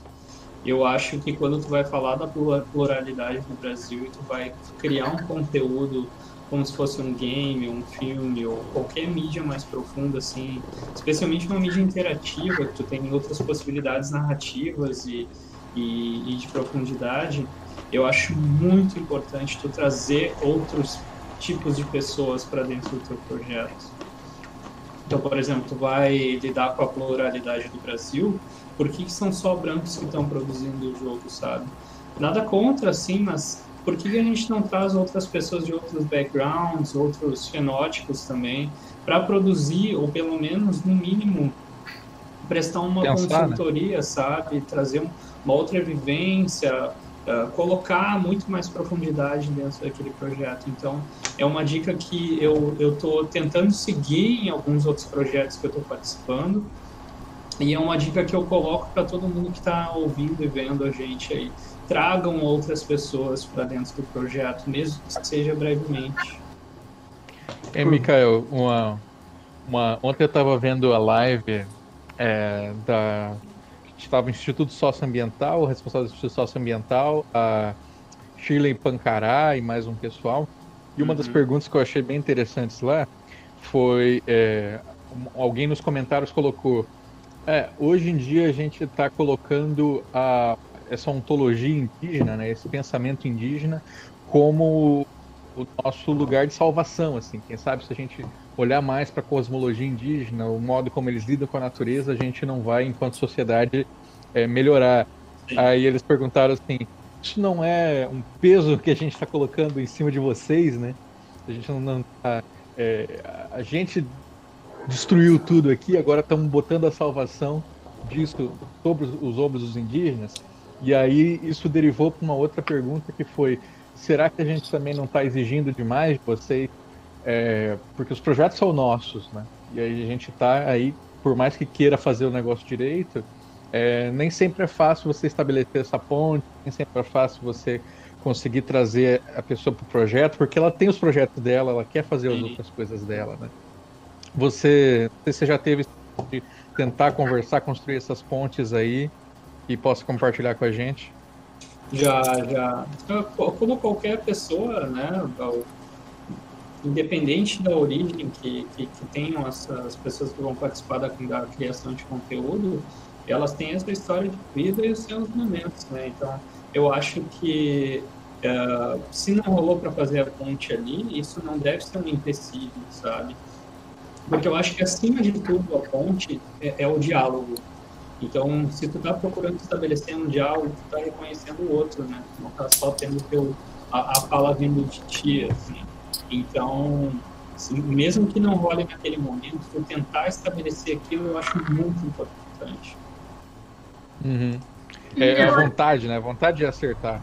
Eu acho que quando tu vai falar da pluralidade no Brasil e tu vai criar um conteúdo como se fosse um game, um filme ou qualquer mídia mais profunda, assim, especialmente uma mídia interativa, que tu tem outras possibilidades narrativas e, e, e de profundidade, eu acho muito importante tu trazer outros tipos de pessoas para dentro do teu projeto. Então, por exemplo, tu vai lidar com a pluralidade do Brasil, por que, que são só brancos que estão produzindo o jogo, sabe? Nada contra, assim, mas por que a gente não traz outras pessoas de outros backgrounds, outros fenótipos também, para produzir, ou pelo menos, no mínimo, prestar uma Pensar, né? consultoria, né? sabe? Trazer uma outra vivência, uh, colocar muito mais profundidade dentro daquele projeto. Então, é uma dica que eu estou tentando seguir em alguns outros projetos que eu estou participando, e é uma dica que eu coloco para todo mundo que está ouvindo e vendo a gente aí tragam outras pessoas para dentro do projeto, mesmo que seja brevemente. É, Mikael, uma, uma, ontem eu estava vendo a live é, da estava o Instituto Socioambiental, o responsável do Instituto Socioambiental, a Shirley Pancará e mais um pessoal. E uma uhum. das perguntas que eu achei bem interessantes lá foi é, alguém nos comentários colocou é, hoje em dia a gente está colocando a essa ontologia indígena, né, esse pensamento indígena, como o nosso lugar de salvação, assim. Quem sabe se a gente olhar mais para a cosmologia indígena, o modo como eles lidam com a natureza, a gente não vai, enquanto sociedade, é, melhorar. Aí eles perguntaram assim: isso não é um peso que a gente está colocando em cima de vocês, né? A gente não, tá, é, a gente destruiu tudo aqui, agora estamos botando a salvação disso sobre os ombros dos indígenas. E aí isso derivou para uma outra pergunta que foi: será que a gente também não está exigindo demais de vocês? É, porque os projetos são nossos, né? E aí a gente está aí, por mais que queira fazer o negócio direito, é, nem sempre é fácil você estabelecer essa ponte, nem sempre é fácil você conseguir trazer a pessoa para o projeto, porque ela tem os projetos dela, ela quer fazer as outras coisas dela, né? Você, você já teve de tentar conversar, construir essas pontes aí que possa compartilhar com a gente? Já, já. Como qualquer pessoa, né? Independente da origem que, que, que tenham essas pessoas que vão participar da, da criação de conteúdo, elas têm essa história de vida e os seus momentos, né? Então, eu acho que uh, se não rolou para fazer a ponte ali, isso não deve ser um empecilho, sabe? Porque eu acho que acima de tudo a ponte é, é o diálogo. Então, se tu está procurando estabelecer um diálogo, tu está reconhecendo o outro, né? Não está só tendo teu, a, a fala vindo de ti, assim. Então, Assim, mesmo que não role naquele momento, eu tentar estabelecer aquilo eu acho muito importante. Uhum. É, é a vontade, né? A vontade de acertar.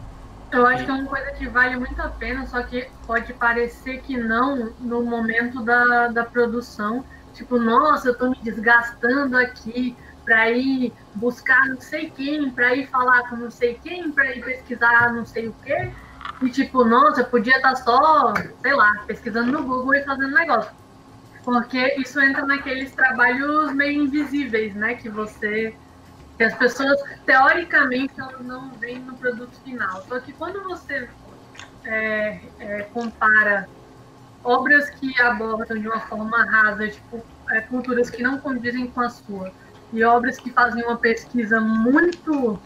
Eu acho que é uma coisa que vale muito a pena, só que pode parecer que não no momento da, da produção. Tipo, nossa, eu tô me desgastando aqui para ir buscar não sei quem, para ir falar com não sei quem, para ir pesquisar não sei o quê. E tipo, nossa, podia estar tá só, sei lá, pesquisando no Google e fazendo negócio. Porque isso entra naqueles trabalhos meio invisíveis, né? Que você que as pessoas, teoricamente, elas não veem no produto final. Só que quando você é, é, compara obras que abordam de uma forma rasa, tipo, é, culturas que não condizem com a sua, e obras que fazem uma pesquisa muito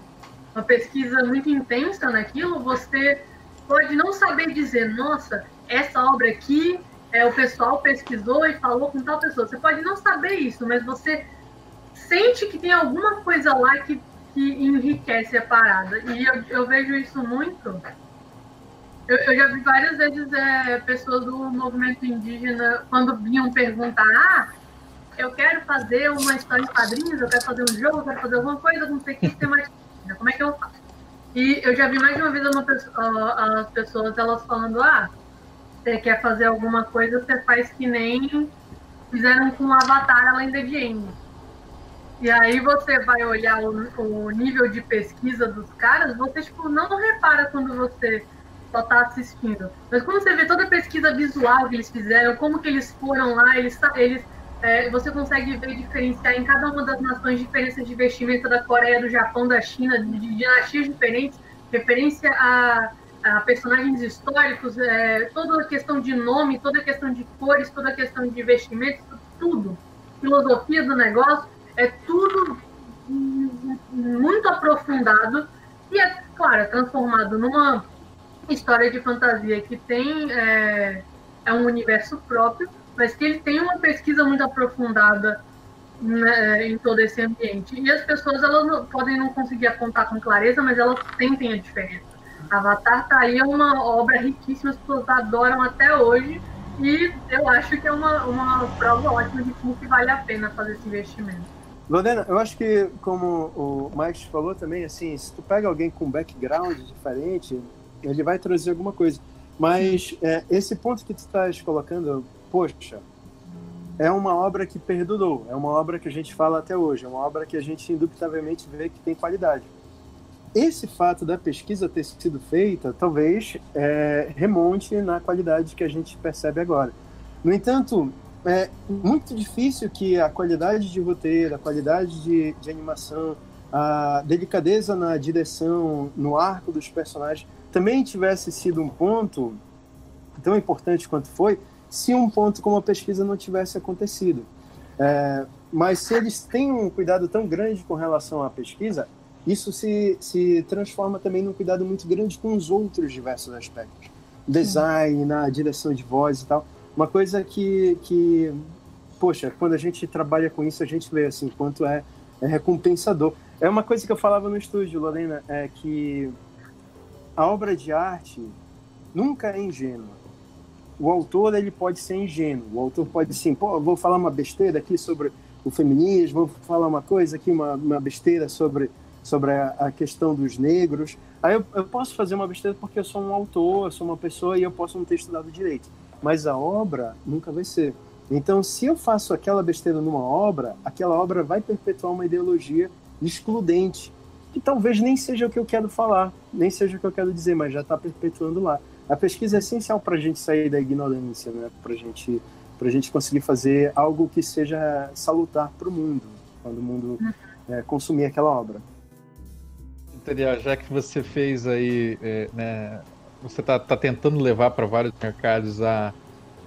uma pesquisa muito intensa naquilo, você pode não saber dizer, nossa, essa obra aqui é, o pessoal pesquisou e falou com tal pessoa. Você pode não saber isso, mas você sente que tem alguma coisa lá que, que enriquece a parada. E eu, eu vejo isso muito. Eu, eu, já vi várias vezes é, pessoas do movimento indígena, quando vinham perguntar, ah, eu quero fazer uma história em quadrinhos, eu quero fazer um jogo, eu quero fazer alguma coisa, não sei o que, tem mais. Como é que eu faço? E eu já vi mais de uma vez uma pessoa, as pessoas elas falando, ah, você quer fazer alguma coisa, você faz que nem fizeram com o Avatar além da End. E aí você vai olhar o, o, nível de pesquisa dos caras, você tipo, não repara quando você só está assistindo. Mas quando você vê toda a pesquisa visual que eles fizeram, como que eles foram lá, eles, eles é, você consegue ver diferenciar em cada uma das nações diferenças de vestimenta da Coreia, do Japão, da China, de, de dinastias diferentes, referência a, a personagens históricos, é, toda a questão de nome, toda a questão de cores, toda a questão de vestimentos, tudo. Filosofia do negócio é tudo muito aprofundado e é, claro, transformado numa história de fantasia que tem é, é um universo próprio, mas que ele tem uma pesquisa muito aprofundada né, em todo esse ambiente. E as pessoas elas não, podem não conseguir apontar com clareza, mas elas sentem a diferença. Avatar tá aí é uma obra riquíssima, as pessoas adoram até hoje, e eu acho que é uma, uma prova ótima de como que vale a pena fazer esse investimento. Lorena, eu acho que, como o Mike falou também, assim, se tu pega alguém com background diferente, ele vai trazer alguma coisa. Mas é, esse ponto que tu estás colocando, poxa, é uma obra que perdurou, é uma obra que a gente fala até hoje, é uma obra que a gente indubitavelmente vê que tem qualidade. Esse fato da pesquisa ter sido feita, talvez é, remonte na qualidade que a gente percebe agora. No entanto, é muito difícil que a qualidade de roteiro, a qualidade de, de animação, a delicadeza na direção, no arco dos personagens, também tivesse sido um ponto tão importante quanto foi, se um ponto como a pesquisa não tivesse acontecido. É, mas se eles têm um cuidado tão grande com relação à pesquisa, isso se, se transforma também num cuidado muito grande com os outros diversos aspectos. Design, na direção de voz e tal. Uma coisa que, que, poxa, quando a gente trabalha com isso, a gente vê assim, quanto é, é recompensador. É uma coisa que eu falava no estúdio, Lorena, é que a obra de arte nunca é ingênua. O autor ele pode ser ingênuo. O autor pode assim, pô, vou falar uma besteira aqui sobre o feminismo, vou falar uma coisa aqui, uma, uma besteira sobre sobre a, a questão dos negros. Aí eu, eu, posso fazer uma besteira porque eu sou um autor, eu sou uma pessoa e eu posso não ter estudado direito mas a obra nunca vai ser. Então, se eu faço aquela besteira numa obra, aquela obra vai perpetuar uma ideologia excludente, que talvez nem seja o que eu quero falar, nem seja o que eu quero dizer, mas já está perpetuando lá. A pesquisa é essencial para a gente sair da ignorância, né? para gente, a gente conseguir fazer algo que seja salutar para o mundo, quando o mundo é, consumir aquela obra. Já que você fez aí é, né, você está tá tentando levar para vários mercados a,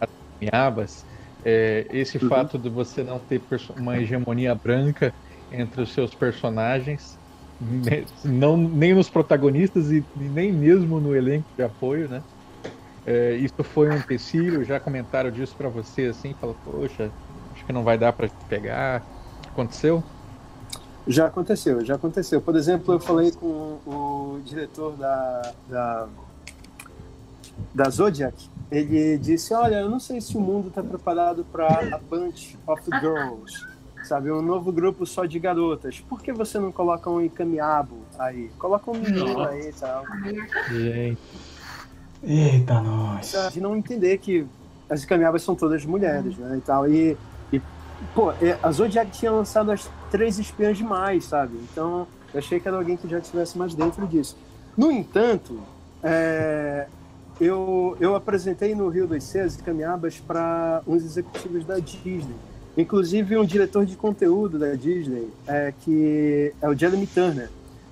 a miabas, é, esse uhum. fato de você não ter uma hegemonia branca entre os seus personagens, não, nem nos protagonistas e nem mesmo no elenco de apoio, né? É, isso foi um empecilho, já comentaram disso para você assim, falou, poxa, acho que não vai dar para pegar. Aconteceu? Já aconteceu, já aconteceu. Por exemplo, eu falei com o diretor da, da da Zodiac, ele disse: Olha, eu não sei se o mundo está preparado para a Bunch of Girls, sabe? Um novo grupo só de garotas. Por que você não coloca um Ikamiabo aí? Coloca um menino aí e tal. Gente. Eita, nós. De não entender que as Ikamiabas são todas mulheres, né? E tal. E, e pô, a Zodiac tinha lançado as três espiãs demais, sabe? Então, eu achei que era alguém que já estivesse mais dentro disso. No entanto, é, eu, eu apresentei no Rio dos Céus Camiabas para uns executivos da Disney. Inclusive um diretor de conteúdo da Disney, é, que é o Jeremy Turner.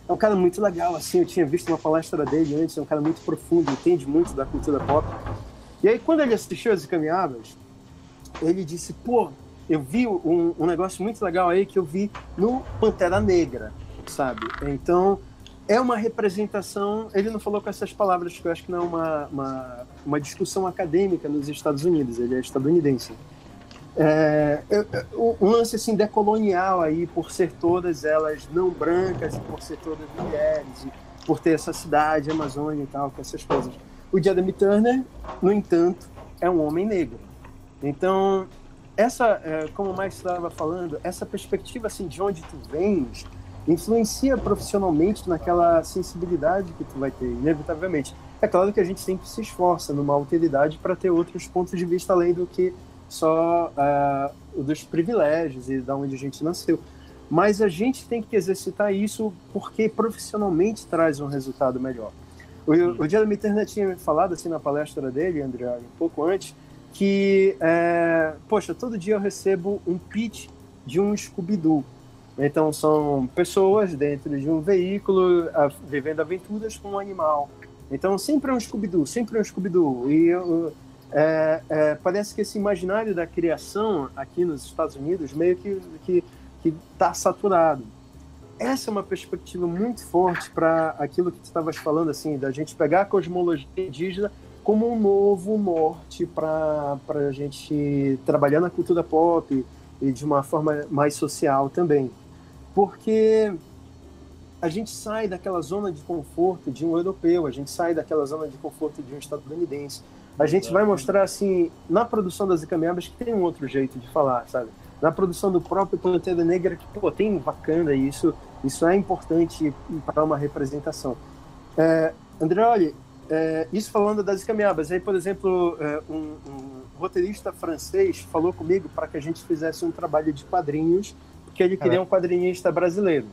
É um cara muito legal, assim, eu tinha visto uma palestra dele antes, é um cara muito profundo, entende muito da cultura pop. E aí, quando ele assistiu as Camiabas, ele disse, pô, eu vi um, um negócio muito legal aí que eu vi no Pantera Negra, sabe? Então, é uma representação. Ele não falou com essas palavras, que eu acho que não é uma, uma, uma discussão acadêmica nos Estados Unidos, ele é estadunidense. É, um lance assim decolonial aí, por ser todas elas não brancas, por ser todas mulheres, por ter essa cidade, Amazônia e tal, com essas coisas. O Jeremy Turner, no entanto, é um homem negro. Então, essa, é, como o estava falando, essa perspectiva assim de onde tu vens, influencia profissionalmente naquela sensibilidade que tu vai ter, inevitavelmente. É claro que a gente sempre se esforça numa alteridade para ter outros pontos de vista além do que só uh, dos privilégios e da onde a gente nasceu. Mas a gente tem que exercitar isso porque profissionalmente traz um resultado melhor. O, o Jeremy Turner tinha falado assim na palestra dele, André, um pouco antes, que, é, poxa, todo dia eu recebo um pitch de um Scooby-Doo. Então são pessoas dentro de um veículo a, vivendo aventuras com um animal. Então sempre é um Scooby-Doo, sempre é um Scooby-Doo. E eu, é, é, parece que esse imaginário da criação aqui nos Estados Unidos meio que que está saturado. Essa é uma perspectiva muito forte para aquilo que tu estavas falando, assim, da gente pegar a cosmologia indígena como um novo norte para a gente trabalhar na cultura pop e de uma forma mais social também porque a gente sai daquela zona de conforto de um europeu, a gente sai daquela zona de conforto de um estadunidense. A gente vai mostrar, assim, na produção das Icamiabas que tem um outro jeito de falar, sabe? Na produção do próprio Pantera Negra, que, pô, tem Wakanda e isso, isso é importante para uma representação. É, André, olha, é, isso falando das Icamiabas, aí, por exemplo, é, um, um roteirista francês falou comigo para que a gente fizesse um trabalho de quadrinhos que ele queria um quadrinista brasileiro.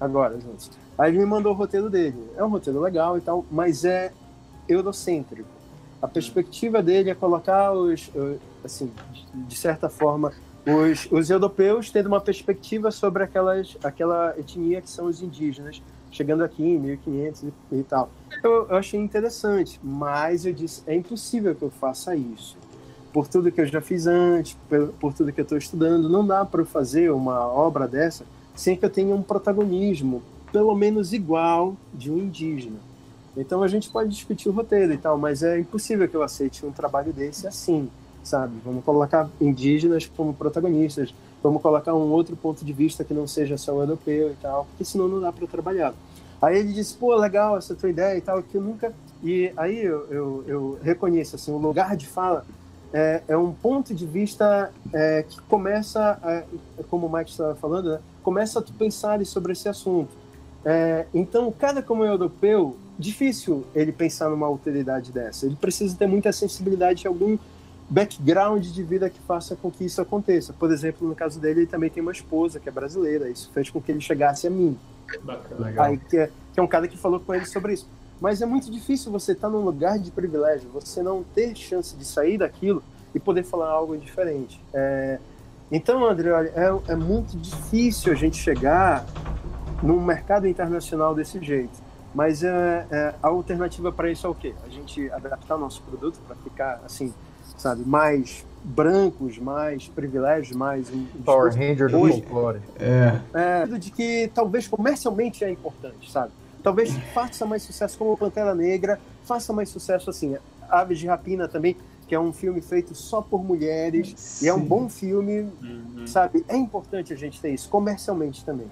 Agora, gente. Aí ele me mandou o roteiro dele. É um roteiro legal e tal, mas é eurocêntrico. A perspectiva dele é colocar os, assim, de certa forma, os, os europeus tendo uma perspectiva sobre aquelas, aquela etnia que são os indígenas, chegando aqui em 1500 e, e tal. Eu, eu achei interessante, mas eu disse, é impossível que eu faça isso por tudo que eu já fiz antes, por, por tudo que eu estou estudando, não dá para fazer uma obra dessa sem que eu tenha um protagonismo, pelo menos igual, de um indígena. Então a gente pode discutir o roteiro e tal, mas é impossível que eu aceite um trabalho desse assim, sabe? Vamos colocar indígenas como protagonistas, vamos colocar um outro ponto de vista que não seja só o europeu e tal, porque senão não dá para trabalhar. Aí ele disse, pô, legal essa tua ideia e tal, que eu nunca... E aí eu, eu, eu reconheço, assim, o lugar de fala é, é um ponto de vista é, que começa, a, como o Mike estava falando, né, começa a tu pensar sobre esse assunto. É, então, cada como europeu, difícil ele pensar numa alteridade dessa. Ele precisa ter muita sensibilidade e algum background de vida que faça com que isso aconteça. Por exemplo, no caso dele, ele também tem uma esposa que é brasileira. Isso fez com que ele chegasse a mim. Aí, que, é, que é um cara que falou com ele sobre isso. Mas é muito difícil você estar tá num lugar de privilégio, você não ter chance de sair daquilo e poder falar algo diferente. É... Então, André, olha, é, é muito difícil a gente chegar num mercado internacional desse jeito. Mas é, é, a alternativa para isso é o quê? A gente adaptar o nosso produto para ficar, assim, sabe, mais brancos, mais privilégios, mais... Um, Power Ranger do folclore. É. é. De que talvez comercialmente é importante, sabe? talvez faça mais sucesso como Pantera Negra, faça mais sucesso assim, Aves de Rapina também, que é um filme feito só por mulheres, Sim. e é um bom filme, uhum. sabe? É importante a gente ter isso, comercialmente também.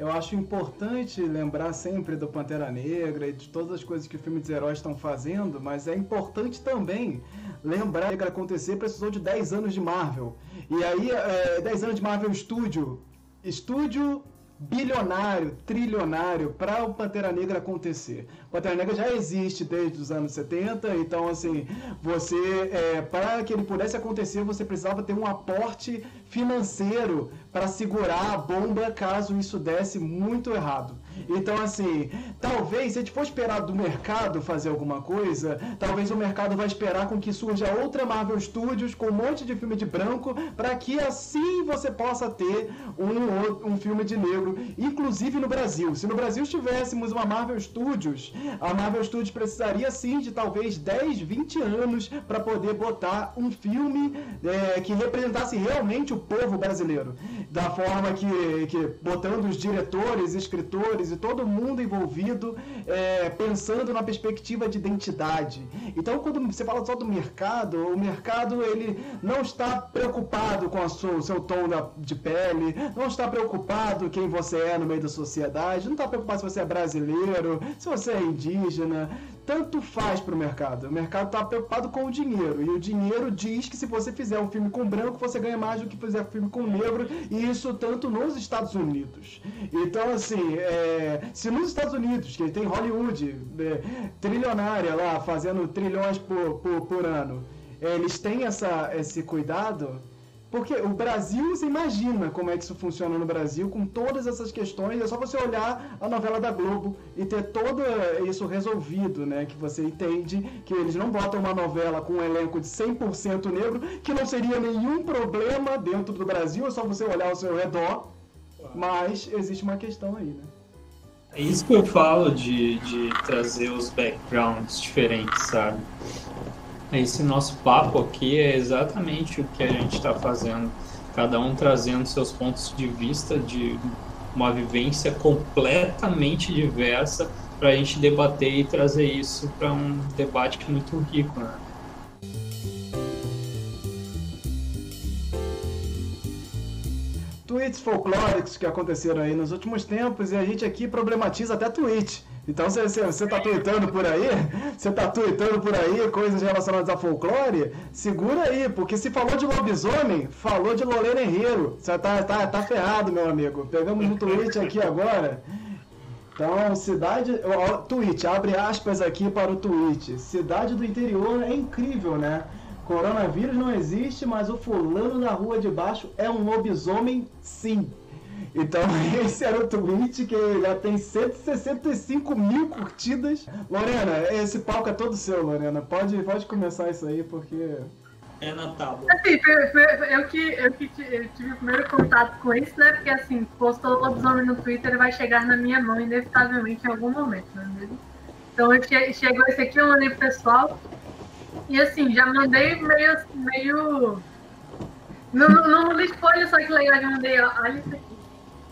Eu acho importante lembrar sempre do Pantera Negra e de todas as coisas que o filme dos heróis estão fazendo, mas é importante também lembrar que acontecer precisou de 10 anos de Marvel. E aí, é, 10 anos de Marvel Studio. Estúdio bilionário, trilionário para o Pantera Negra acontecer. O Pantera Negra já existe desde os anos 70, então assim, você é, para que ele pudesse acontecer, você precisava ter um aporte financeiro para segurar a bomba caso isso desse muito errado. Então, assim, talvez, se a gente for esperar do mercado fazer alguma coisa, talvez o mercado vai esperar com que surja outra Marvel Studios com um monte de filme de branco, para que assim você possa ter um, um filme de negro, inclusive no Brasil. Se no Brasil tivéssemos uma Marvel Studios, a Marvel Studios precisaria sim de talvez 10, 20 anos para poder botar um filme é, que representasse realmente o povo brasileiro. Da forma que, que botando os diretores, escritores, e todo mundo envolvido é, pensando na perspectiva de identidade. Então, quando você fala só do mercado, o mercado ele não está preocupado com sua, o seu tom de pele, não está preocupado quem você é no meio da sociedade, não está preocupado se você é brasileiro, se você é indígena, tanto faz para o mercado. O mercado está preocupado com o dinheiro. E o dinheiro diz que se você fizer um filme com branco, você ganha mais do que fizer um filme com negro. E isso tanto nos Estados Unidos. Então, assim, é, se nos Estados Unidos, que tem Hollywood, é, trilionária lá, fazendo trilhões por, por, por ano, eles têm essa, esse cuidado porque o Brasil, você imagina como é que isso funciona no Brasil, com todas essas questões. É só você olhar a novela da Globo e ter todo isso resolvido, né? Que você entende que eles não botam uma novela com um elenco de 100% negro, que não seria nenhum problema dentro do Brasil, é só você olhar ao seu redor. Mas existe uma questão aí, né? É isso que eu falo de, de trazer os backgrounds diferentes, sabe? Esse nosso papo aqui é exatamente o que a gente está fazendo, cada um trazendo seus pontos de vista de uma vivência completamente diversa para a gente debater e trazer isso para um debate muito rico. Né? Tweets folclóricos que aconteceram aí nos últimos tempos e a gente aqui problematiza até tweet. Então você, você, você tá tweetando por aí, você tá tweetando por aí coisas relacionadas a folclore, segura aí, porque se falou de lobisomem, falou de Lorena Herreiro. Você tá, tá, tá ferrado, meu amigo. Pegamos um tweet aqui agora. Então, cidade. Ó, tweet, abre aspas aqui para o tweet. Cidade do interior é incrível, né? Coronavírus não existe, mas o fulano da rua de baixo é um lobisomem, sim. Então, esse era o tweet que já tem 165 mil curtidas. Lorena, esse palco é todo seu, Lorena. Pode, pode começar isso aí, porque. É na tábua. Assim, eu que, eu que tive o primeiro contato com isso, né? Porque, assim, postou o lobisomem no Twitter vai chegar na minha mão, inevitavelmente, em algum momento, não é mesmo? Então, eu che chegou esse aqui, eu mandei pro pessoal. E, assim, já mandei meio. meio... Não, não, não mandei spoiler, só que legal, já mandei. Olha isso aqui.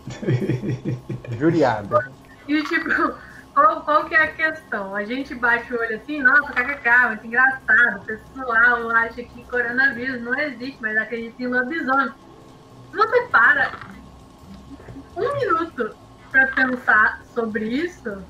Juriada. E tipo, qual, qual que é a questão? A gente bate o olho assim, nossa, kkk, muito engraçado. O pessoal acha que coronavírus não existe, mas acredita em lobisomem. Se você para um minuto para pensar sobre isso,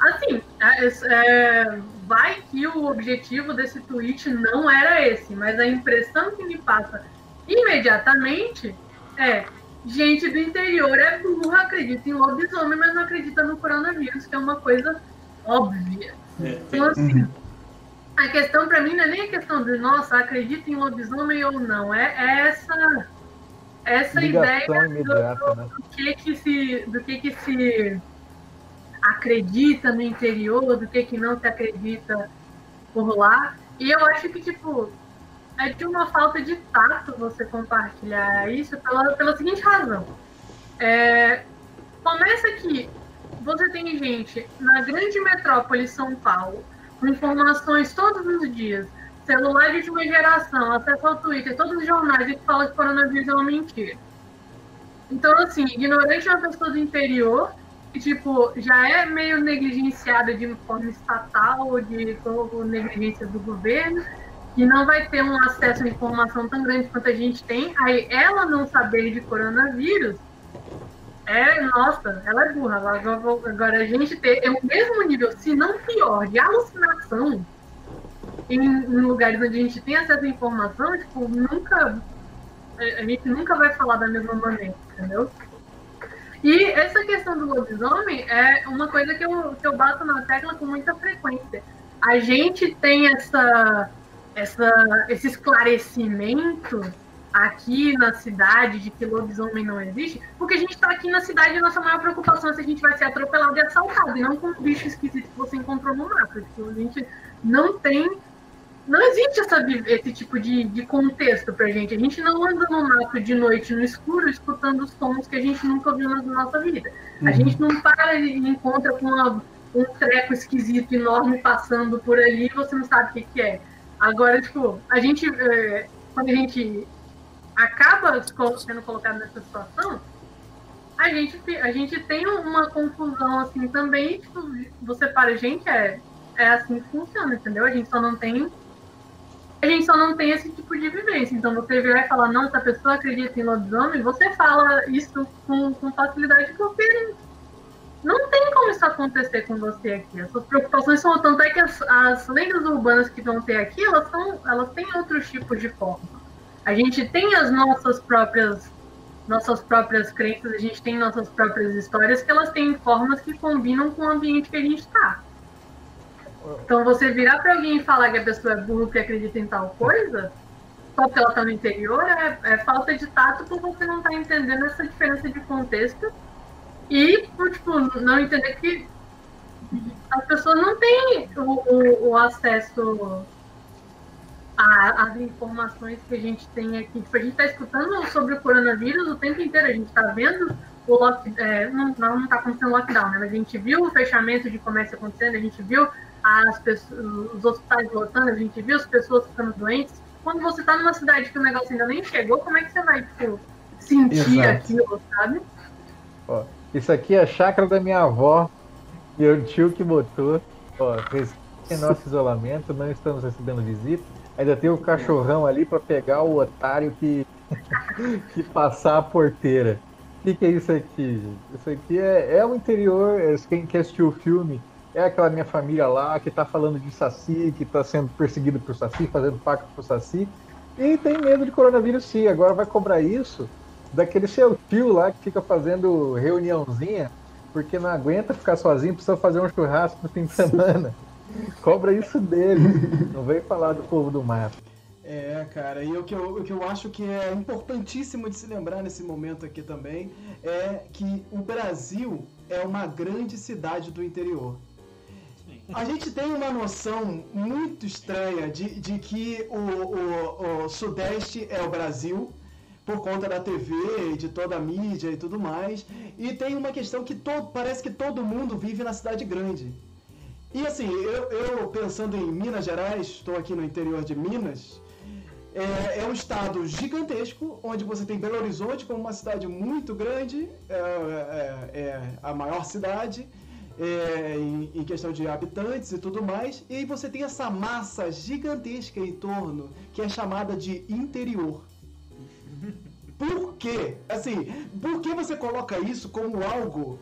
assim, é, é, vai que o objetivo desse tweet não era esse, mas a impressão que me passa imediatamente é gente do interior é burra, acredita em lobisomem, mas não acredita no coronavírus, que é uma coisa óbvia. É, então, assim, uhum. a questão para mim não é nem a questão de, nossa, acredita em lobisomem ou não, é, é essa essa Ligação ideia do, né? do, que que se do que que se acredita no interior, do que que não se acredita por lá. E eu acho que, tipo, é de uma falta de tato você compartilhar isso pela, pela seguinte razão. É, começa que você tem gente na grande metrópole São Paulo, com informações todos os dias, celular de última geração, acesso ao Twitter, todos os jornais que falam que coronavírus é uma mentira. Então, assim, ignorante é uma pessoa do interior que, tipo, já é meio negligenciada de forma estatal de negligência do governo, e não vai ter um acesso à informação tão grande quanto a gente tem, aí ela não saber de coronavírus é, nossa, ela é burra. Agora, a gente ter é o mesmo nível, se não pior, de alucinação em, em, lugares onde a gente tem acesso à informação, tipo, nunca. A gente nunca vai falar da mesma maneira, entendeu? E essa questão do lobisomem é uma coisa que eu, que eu bato na tecla com muita frequência. A gente tem essa, essa, esse esclarecimento aqui na cidade de que lobisomem não existe, porque a gente está aqui na cidade e nossa maior preocupação é se a gente vai ser atropelado e assaltado, e não com um bicho esquisito que você encontrou no mato. Tipo, a gente não tem. Não existe essa, esse tipo de, de contexto pra gente. A gente não anda no mato de noite no escuro escutando os sons que a gente nunca ouviu na nossa vida. A uhum. gente não para e encontra com uma, um treco esquisito enorme passando por ali e você não sabe o que, que é. Agora, tipo, a gente. É, quando a gente acaba sendo colocado nessa situação, a gente, a gente tem uma confusão assim também. Tipo, você para, gente, é, é assim que funciona, entendeu? A gente só não tem. A gente só não tem esse tipo de vivência. Então você virar e falar, não, essa pessoa acredita em lobisomem, você fala isso com, com facilidade porque isso acontecer com você aqui. As suas preocupações são tanto é que as, as lendas urbanas que vão ter aqui, elas, são, elas têm outros tipos de forma. A gente tem as nossas próprias nossas próprias crenças, a gente tem nossas próprias histórias que elas têm formas que combinam com o ambiente que a gente está. Então você virar para alguém e falar que a pessoa é burro que acredita em tal coisa, só porque ela está no interior, é, é, falta de tato por você não estar tá entendendo essa diferença de contexto e por tipo, não entender que as pessoas não têm o, o, o acesso as informações que a gente tem aqui. Tipo, a gente está escutando sobre o coronavírus o tempo inteiro, a gente está vendo o lock, é, não está acontecendo lockdown, né? Mas a gente viu o fechamento de comércio acontecendo, a gente viu as pessoas, os hospitais lotando, a gente viu as pessoas ficando doentes. Quando você está numa cidade que o negócio ainda nem chegou, como é que você vai tipo, sentir Exato. aquilo, sabe? Ó, isso aqui é a chácara da minha avó e o tio que botou. Ó, em nosso isolamento, não estamos recebendo visita Ainda tem o cachorrão ali para pegar o otário que, que passar a porteira. O que, que, é isso aqui, gente? Isso aqui é, é o interior. É, quem quer assistir o filme é aquela minha família lá que tá falando de Saci, que tá sendo perseguido por Saci, fazendo pacto por Saci. E tem medo de coronavírus sim. Agora vai cobrar isso daquele seu tio lá que fica fazendo reuniãozinha, porque não aguenta ficar sozinho, precisa fazer um churrasco no fim de semana. Cobra isso dele. Não vem falar do povo do mar. É, cara, e o que, eu, o que eu acho que é importantíssimo de se lembrar nesse momento aqui também é que o Brasil é uma grande cidade do interior. A gente tem uma noção muito estranha de, de que o, o, o Sudeste é o Brasil, por conta da TV de toda a mídia e tudo mais. E tem uma questão que parece que todo mundo vive na cidade grande. E assim, eu, eu, pensando em Minas Gerais, estou aqui no interior de Minas, é, é, um estado gigantesco, onde você tem Belo Horizonte como uma cidade muito grande, é, é, é a maior cidade é, em, em, questão de habitantes e tudo mais, e você tem essa massa gigantesca em torno, que é chamada de interior. Por quê? Assim, por que você coloca isso como algo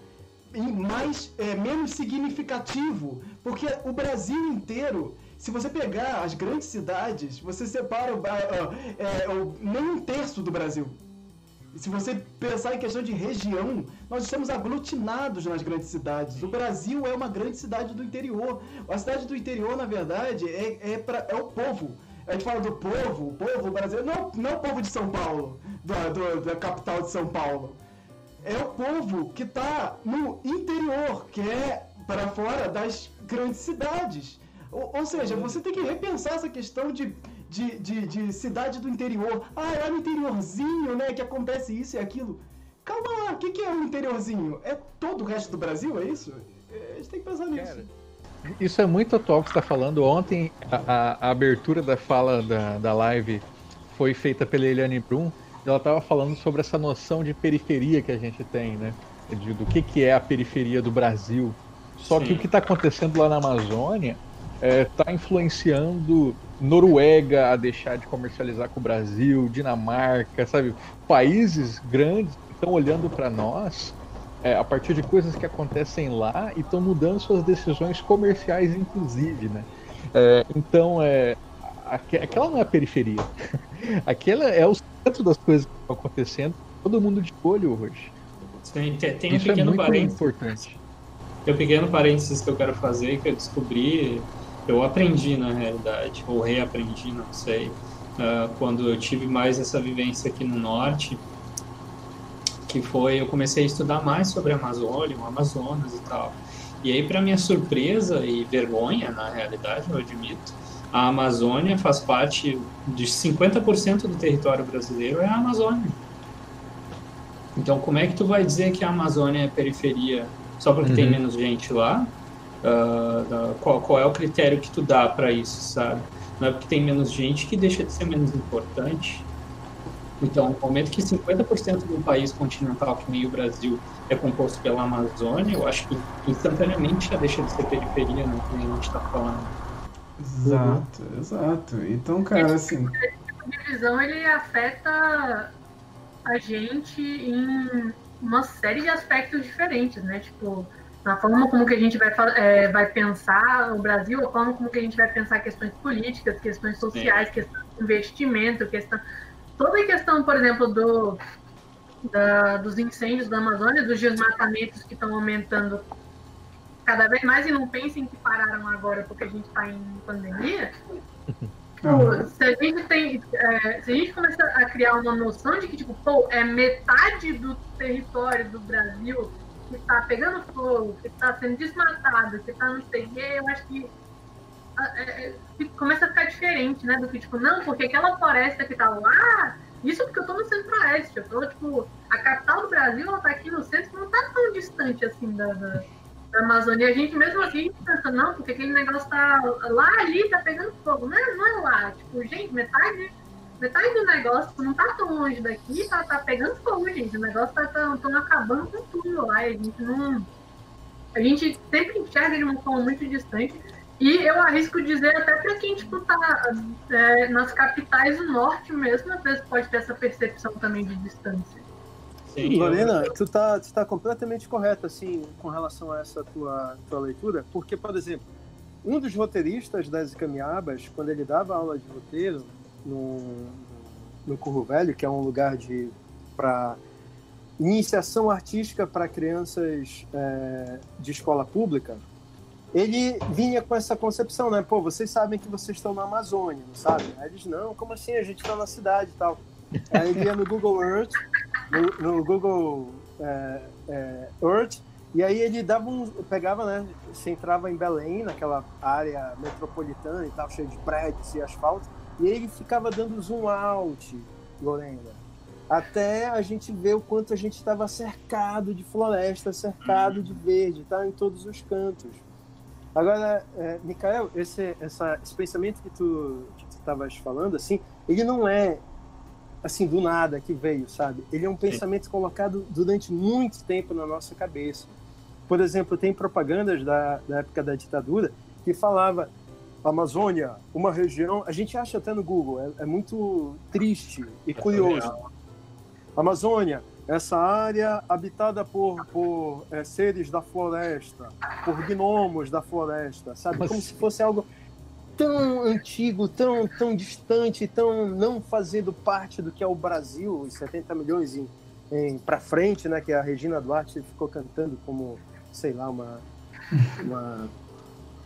mais é, menos significativo, porque o Brasil inteiro, se você pegar as grandes cidades, você separa uh, é, nem um terço do Brasil. Se você pensar em questão de região, nós estamos aglutinados nas grandes cidades. O Brasil é uma grande cidade do interior. A cidade do interior, na verdade, é, é, pra, é o povo. A gente fala do povo, o povo brasileiro, não, não o povo de São Paulo, do, do, da capital de São Paulo é o povo que está no interior, que é para fora das grandes cidades. Ou, ou, seja, você tem que repensar essa questão de, de, de, de, cidade do interior. Ah, é no interiorzinho, né, que acontece isso e aquilo. Calma lá, o que, que é o interiorzinho? É todo o resto do Brasil, é isso? É, a gente tem que pensar nisso. Cara, isso é muito atual que você está falando. Ontem, a, a, abertura da fala da, da live foi feita pela Eliane Brum, ela estava falando sobre essa noção de periferia que a gente tem, né? De, do que, que é a periferia do Brasil. Só Sim. que o que está acontecendo lá na Amazônia está é, tá influenciando Noruega a deixar de comercializar com o Brasil, Dinamarca, sabe? Países grandes estão olhando para nós é, a partir de coisas que acontecem lá e estão mudando suas decisões comerciais, inclusive, né? É, então, é, aquela não é a periferia. aquela é o centro das coisas que estão acontecendo. Todo mundo de olho hoje. Tem, tem um Isso é pequeno muito parênteses. importante. Tem um pequeno parênteses que eu quero fazer, que eu descobri, eu aprendi na realidade, ou reaprendi, não sei, ah, quando eu tive mais essa vivência aqui no norte, que foi, eu comecei a estudar mais sobre a Amazônia, o Amazonas e tal. E aí, para minha surpresa e vergonha, na realidade, eu admito, a Amazônia faz parte de 50% do território brasileiro é a Amazônia. Então, como é que tu vai dizer que a Amazônia é periferia só porque tem Uhum. menos gente lá? Da- qual, qual é o critério que tu dá para isso, sabe? Não é porque tem menos gente que deixa de ser menos importante. Então, no momento que 50% do país continental, que nem o Brasil, é composto pela Amazônia, eu acho que instantaneamente já deixa de ser periferia, né? Que a gente está falando. Exato, exato. Então, cara, assim. A divisão ele afeta a gente em uma série de aspectos diferentes, né? Tipo, na forma como que a gente vai, é, vai pensar o Brasil, a forma como que a gente vai pensar questões políticas, questões sociais, questão de investimento, questão toda a questão, por exemplo, do da- dos incêndios da Amazônia, dos desmatamentos que estão aumentando cada vez mais e não pensem que pararam agora porque a gente está em pandemia. Se a gente tem, é, se a gente começa a criar uma noção de que tipo, pô, é metade do território do Brasil que está pegando fogo, que está sendo desmatado, que está não sei o quê, eu acho que é, é, começa a ficar diferente, né? Do que, tipo, não, porque aquela floresta que tá lá, isso porque eu tô no centro-oeste, eu tô, tipo, a capital do Brasil, ela tá aqui no centro, não tá tão distante, assim, da, da, da Amazônia. E a gente, mesmo assim, pensa, não, porque aquele negócio tá lá, ali, tá pegando fogo. Não, é- não é lá. Tipo, gente, metade, metade do negócio não tá tão longe daqui, tá, tá pegando fogo, gente. O negócio tá tão, tão acabando com tudo lá, e a gente não... A gente sempre enxerga de uma forma muito distante. E eu arrisco dizer até para quem tipo, tá é, nas capitais do norte mesmo, às vezes pode ter essa percepção também de distância. Sim, Lorena, tu tá, tu tá completamente correta, assim, com relação a essa tua, tua leitura, porque, por exemplo, um dos roteiristas das Icamiabas, quando ele dava aula de roteiro no, no Curro Velho, que é um lugar de para iniciação artística para crianças é, de escola pública, ele vinha com essa concepção, né? Pô, vocês sabem que vocês estão na Amazônia, não sabem? Aí eles, não, como assim? A gente está na cidade e tal. Aí ele ia no Google Earth, no, no Google é, é, Earth, e aí ele dava um, pegava, né? Você entrava em Belém, naquela área metropolitana e tal, cheio de prédios e asfalto, e ele ficava dando zoom out, Lorena, até a gente ver o quanto a gente estava cercado de floresta, cercado de verde, tá? Em todos os cantos. Agora, é, Mikael, esse, essa, esse pensamento que tu estavas falando, assim, ele não é assim do nada que veio, sabe? Ele é um pensamento colocado durante muito tempo na nossa cabeça. Por exemplo, tem propagandas da, da época da ditadura que falava Amazônia, uma região. A gente acha até no Google, é, é muito triste e curioso. Amazônia, essa área habitada por, por é, seres da floresta, por gnomos da floresta, sabe? Como se fosse algo tão antigo, tão, tão distante, tão não fazendo parte do que é o Brasil, os 70 milhões em, em para frente, né? Que a Regina Duarte ficou cantando como, sei lá, uma, uma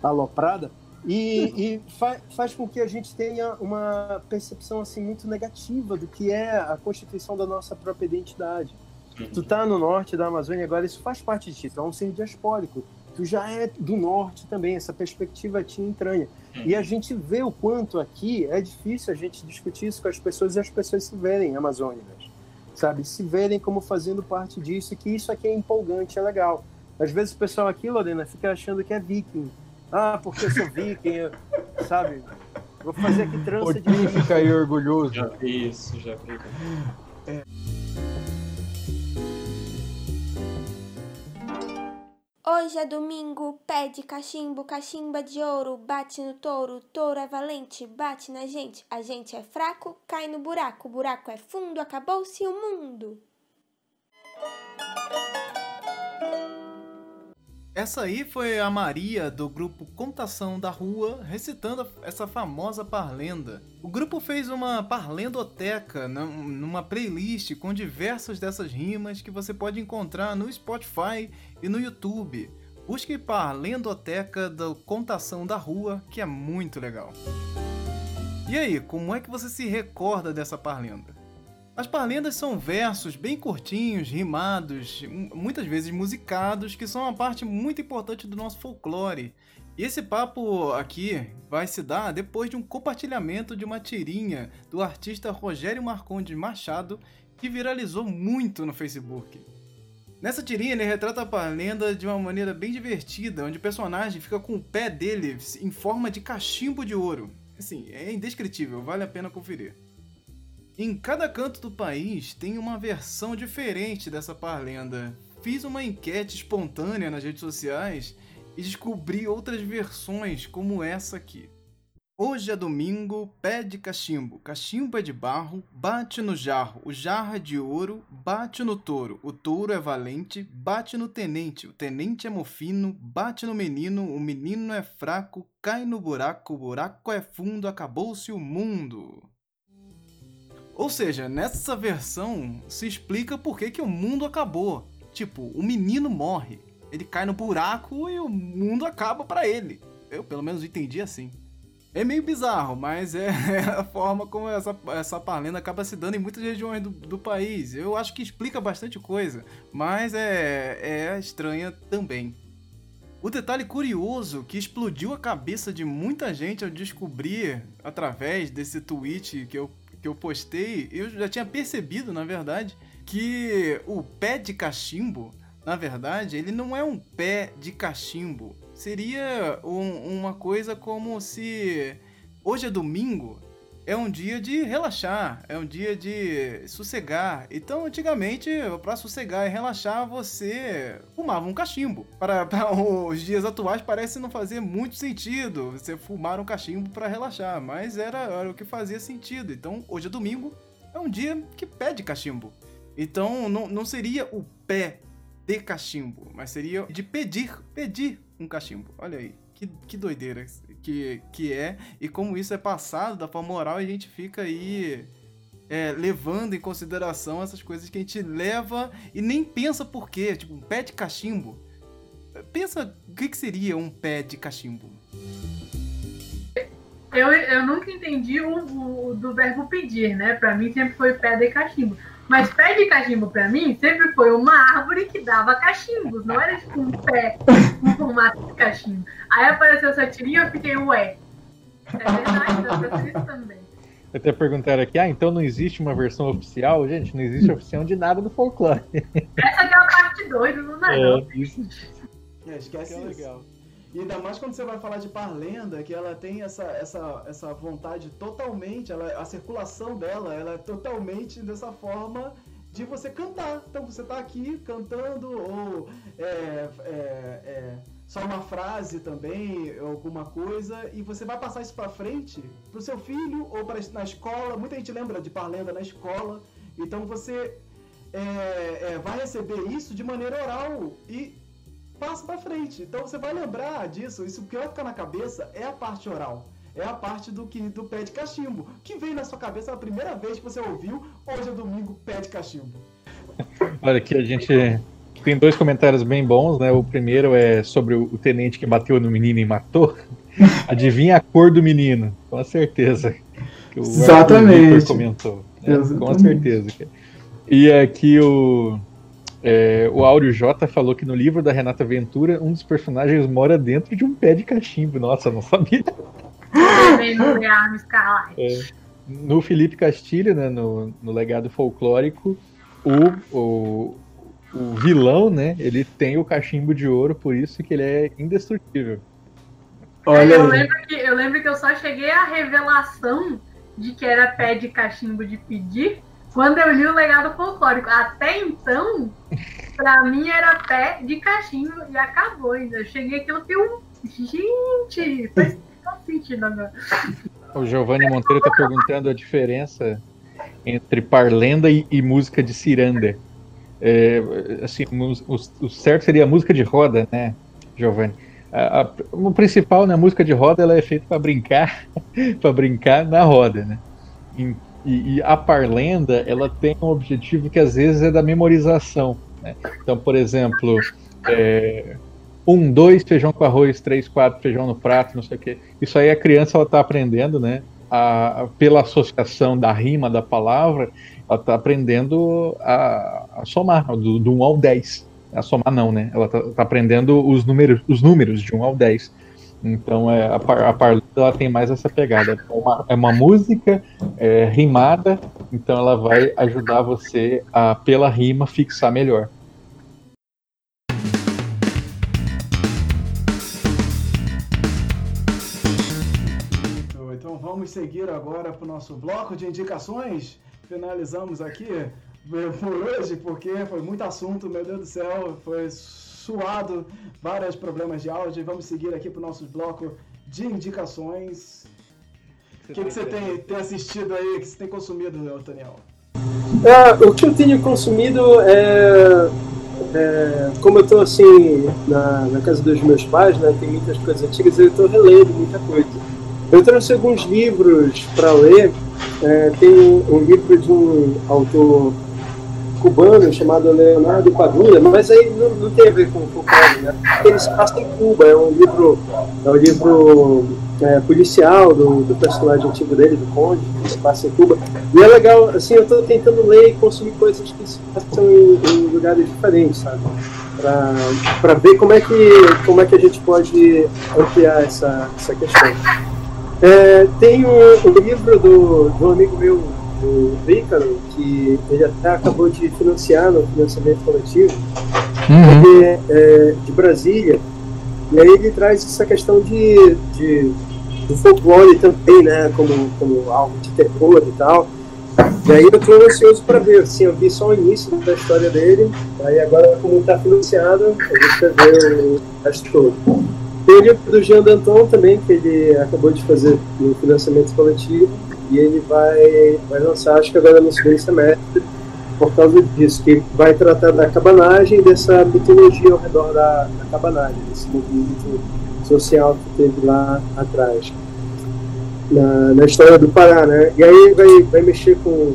aloprada. E, e fa- faz com que a gente tenha uma percepção assim muito negativa do que é a constituição da nossa própria identidade. Tu tá no norte da Amazônia agora, isso faz parte de ti, tu é um ser diaspórico. Tu já é do norte também, essa perspectiva te entranha. E a gente vê o quanto aqui é difícil a gente discutir isso com as pessoas e as pessoas se verem amazônicas, sabe? Se verem como fazendo parte disso e que isso aqui é empolgante, é legal. Às vezes o pessoal aqui, Lorena, fica achando que é viking. Ah, porque eu sou viking, eu- sabe? Vou fazer aqui trança de Odin fica aí orgulhoso. Já vi isso, já vi. Hoje é domingo, pede cachimbo, cachimba de ouro, bate no touro, touro é valente, bate na gente, a gente é fraco, cai no buraco, o buraco é fundo, acabou-se o mundo. Essa aí foi a Maria do grupo Contação da Rua recitando essa famosa parlenda. O grupo fez uma parlendoteca numa playlist com diversas dessas rimas que você pode encontrar no Spotify e no YouTube. Busque Parlendoteca do Contação da Rua, que é muito legal. E aí, como é que você se recorda dessa parlenda? As parlendas são versos bem curtinhos, rimados, muitas vezes musicados, que são uma parte muito importante do nosso folclore. E esse papo aqui vai se dar depois de um compartilhamento de uma tirinha do artista Rogério Marcondes Machado, que viralizou muito no Facebook. Nessa tirinha ele retrata a parlenda de uma maneira bem divertida, onde o personagem fica com o pé dele em forma de cachimbo de ouro. Assim, é indescritível, vale a pena conferir. Em cada canto do país tem uma versão diferente dessa parlenda. Fiz uma enquete espontânea nas redes sociais e descobri outras versões como essa aqui. Hoje é domingo, pé de cachimbo, cachimbo é de barro, bate no jarro, o jarro é de ouro, bate no touro, o touro é valente, bate no tenente, o tenente é mofino, bate no menino, o menino é fraco, cai no buraco, o buraco é fundo, acabou-se o mundo. Ou seja, nessa versão se explica por que, que o mundo acabou. Tipo, o menino morre, ele cai no buraco e o mundo acaba para ele. Eu pelo menos entendi assim. É meio bizarro, mas é a forma como essa, essa parlenda acaba se dando em muitas regiões do, do país. Eu acho que explica bastante coisa, mas é, é estranha também. O detalhe curioso que explodiu a cabeça de muita gente ao descobrir, através desse tweet que eu que eu postei, eu já tinha percebido, na verdade, que o pé de cachimbo, na verdade, ele não é um pé de cachimbo. Seria um, uma coisa como se hoje é domingo, é um dia de relaxar, é um dia de sossegar. Então, antigamente, para sossegar e relaxar, você fumava um cachimbo. Para, os dias atuais, parece não fazer muito sentido você fumar um cachimbo para relaxar, mas era, era o que fazia sentido. Então, hoje é domingo, é um dia que pede cachimbo. Então, não, não seria o pé de cachimbo, mas seria de pedir, pedir um cachimbo. Olha aí, que, que doideira que, que é e como isso é passado da forma oral a gente fica aí é, levando em consideração essas coisas que a gente leva e nem pensa por quê. Tipo, um pé de cachimbo. Pensa o que, que seria um pé de cachimbo. Eu, eu nunca entendi o, o do verbo pedir, né? Pra mim sempre foi pé de cachimbo. Mas pé de cachimbo para mim sempre foi uma árvore que dava cachimbos, não era tipo um pé com formato de cachimbo. Aí apareceu essa tirinha e eu fiquei, ué. É verdade, dá pra isso também. Até perguntaram aqui, ah, então não existe uma versão oficial? Gente, não existe oficial de nada do folclore. Essa aqui é a parte 2 do Natal. É, isso. É, esquece é isso. Legal. E ainda mais quando você vai falar de Parlenda, que ela tem essa, essa, essa vontade totalmente, ela, a circulação dela, ela é totalmente dessa forma de você cantar. Então você está aqui cantando, ou é, é, é, só uma frase também, alguma coisa, e você vai passar isso para frente para o seu filho ou para na escola. Muita gente lembra de Parlenda na escola. Então você é, é, vai receber isso de maneira oral e passa para frente. Então você vai lembrar disso. Isso que vai ficar na cabeça é a parte oral. É a parte do que do pé de cachimbo. Que veio na sua cabeça a primeira vez que você ouviu hoje é domingo, pé de cachimbo. Olha, aqui a gente tem dois comentários bem bons, né? O primeiro é sobre o tenente que bateu no menino e matou. Adivinha a cor do menino? Com certeza. Exatamente. comentou. Né? Com certeza. E aqui o é, o Áureo J falou que no livro da Renata Ventura, um dos personagens mora dentro de um pé de cachimbo. Nossa, não sabia. É, no Felipe Castilho, né, no, no legado folclórico, o, o, o vilão, né, ele tem o cachimbo de ouro, por isso que ele é indestrutível. Olha eu, lembro que, eu lembro que eu só cheguei à revelação de que era pé de cachimbo de pedir quando eu li o legado folclórico. Até então, pra mim era pé de cachimbo e acabou ainda. Eu cheguei aqui, eu tenho um. Gente, faz sentido agora. O Giovanni Monteiro tá perguntando a diferença entre parlenda e, e música de ciranda. É, assim, o, o, certo seria a música de roda, né? Giovanni. A, a, o principal, né, a música de roda, ela é feita para brincar, para brincar na roda, né? E, e, a parlenda, ela tem um objetivo que às vezes é da memorização. Né? Então, por exemplo, é, um, dois feijão com arroz, três, quatro feijão no prato, não sei o quê. Isso aí a criança ela está aprendendo, né? A, pela associação da rima da palavra, ela está aprendendo a, a somar do, do 1 ao 10. A somar não, né? Ela está tá aprendendo os números, os números de 1 ao 10. Então é, a, ela tem mais essa pegada. É uma, é uma música é, rimada, então ela vai ajudar você a, pela rima, fixar melhor. Então vamos seguir agora para o nosso bloco de indicações. Finalizamos aqui por hoje, porque foi muito assunto, meu Deus do céu, foi suado, vários problemas de áudio. Vamos seguir aqui para o nosso bloco de indicações. O que, que você tem, tem assistido aí, que você tem consumido, Daniel? É, o que eu tenho consumido é, é como eu estou assim na, na, casa dos meus pais, né, tem muitas coisas antigas, eu estou relendo muita coisa. Eu trouxe alguns livros para ler. É, tem um, um livro de um autor cubano chamado Leonardo Padula, mas aí não, não tem a ver com folclore, né? Ele se passa em Cuba, é um livro, é um livro é, policial do, do, personagem antigo dele, do Conde, que se passa em Cuba. E é legal, assim, eu estou tentando ler e consumir coisas que se passam em, em lugares diferentes, sabe? Para ver como é, que, como é que a gente pode ampliar essa, essa questão. É, tem um, um livro do, do amigo meu, do Vícaro, que ele até acabou de financiar no financiamento coletivo, uhum. é, de Brasília. E aí ele traz essa questão de, de do folclore também, né, como, como algo de terror e tal. E aí eu estou ansioso para ver, assim, eu vi só o início da história dele, aí agora como está financiado, a gente vai ver o resto todo. Livro do Jean Danton também, que ele acabou de fazer no financiamento coletivo, e ele vai, vai lançar, acho que agora no segundo semestre, por causa disso, que vai tratar da cabanagem dessa mitologia ao redor da, da cabanagem, desse movimento social que teve lá atrás, na, na história do Pará, né? E aí vai, vai mexer com,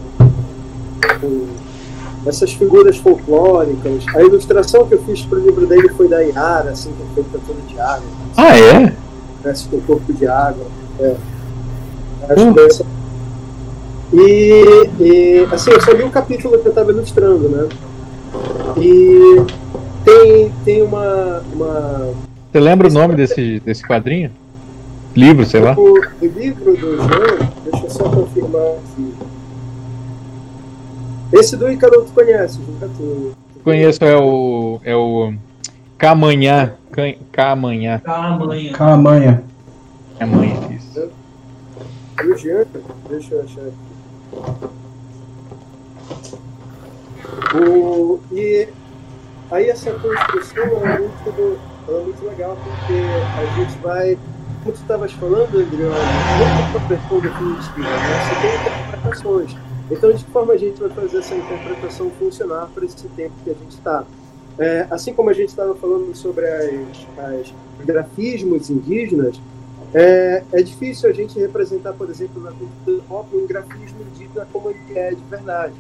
com essas figuras folclóricas. A ilustração que eu fiz para o livro dele foi da Iara, assim, que é feita toda de água. Ah, é? Parece com um corpo de água. É. Acho que essa e, e, assim, eu só li um capítulo que eu estava ilustrando, né? E tem, tem uma, uma. Você lembra o nome desse, desse quadrinho? Livro, sei lá. O, o livro do João, deixa eu só confirmar aqui. Esse do Icaro tu conhece, Juca? Tu, Conheço, é o. É o. Camanhã. Camanhã. Camanhã. Camanhã. Camanhã, isso. E o Jean, deixa eu achar aqui. O, e aí essa construção é muito, é muito legal porque a gente vai, como tu estavas falando, Adriano, não tem uma versão definitiva, né? você tem interpretações. Então, de que forma a gente vai fazer essa interpretação funcionar para esse tempo que a gente está? É, assim como a gente estava falando sobre as grafismos indígenas, é, é difícil a gente representar, por exemplo, na cultura pop um grafismo indígena como ele é de verdade,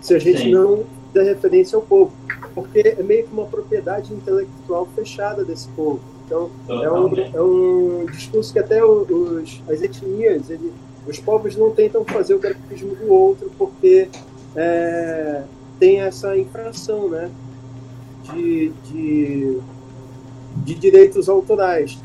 se a gente Sim. não der referência ao povo, porque é meio que uma propriedade intelectual fechada desse povo. Então, é um, é um discurso que até os, as etnias, ele, os povos não tentam fazer o grafismo do outro, porque é, tem essa infração né, de, de, de direitos autorais.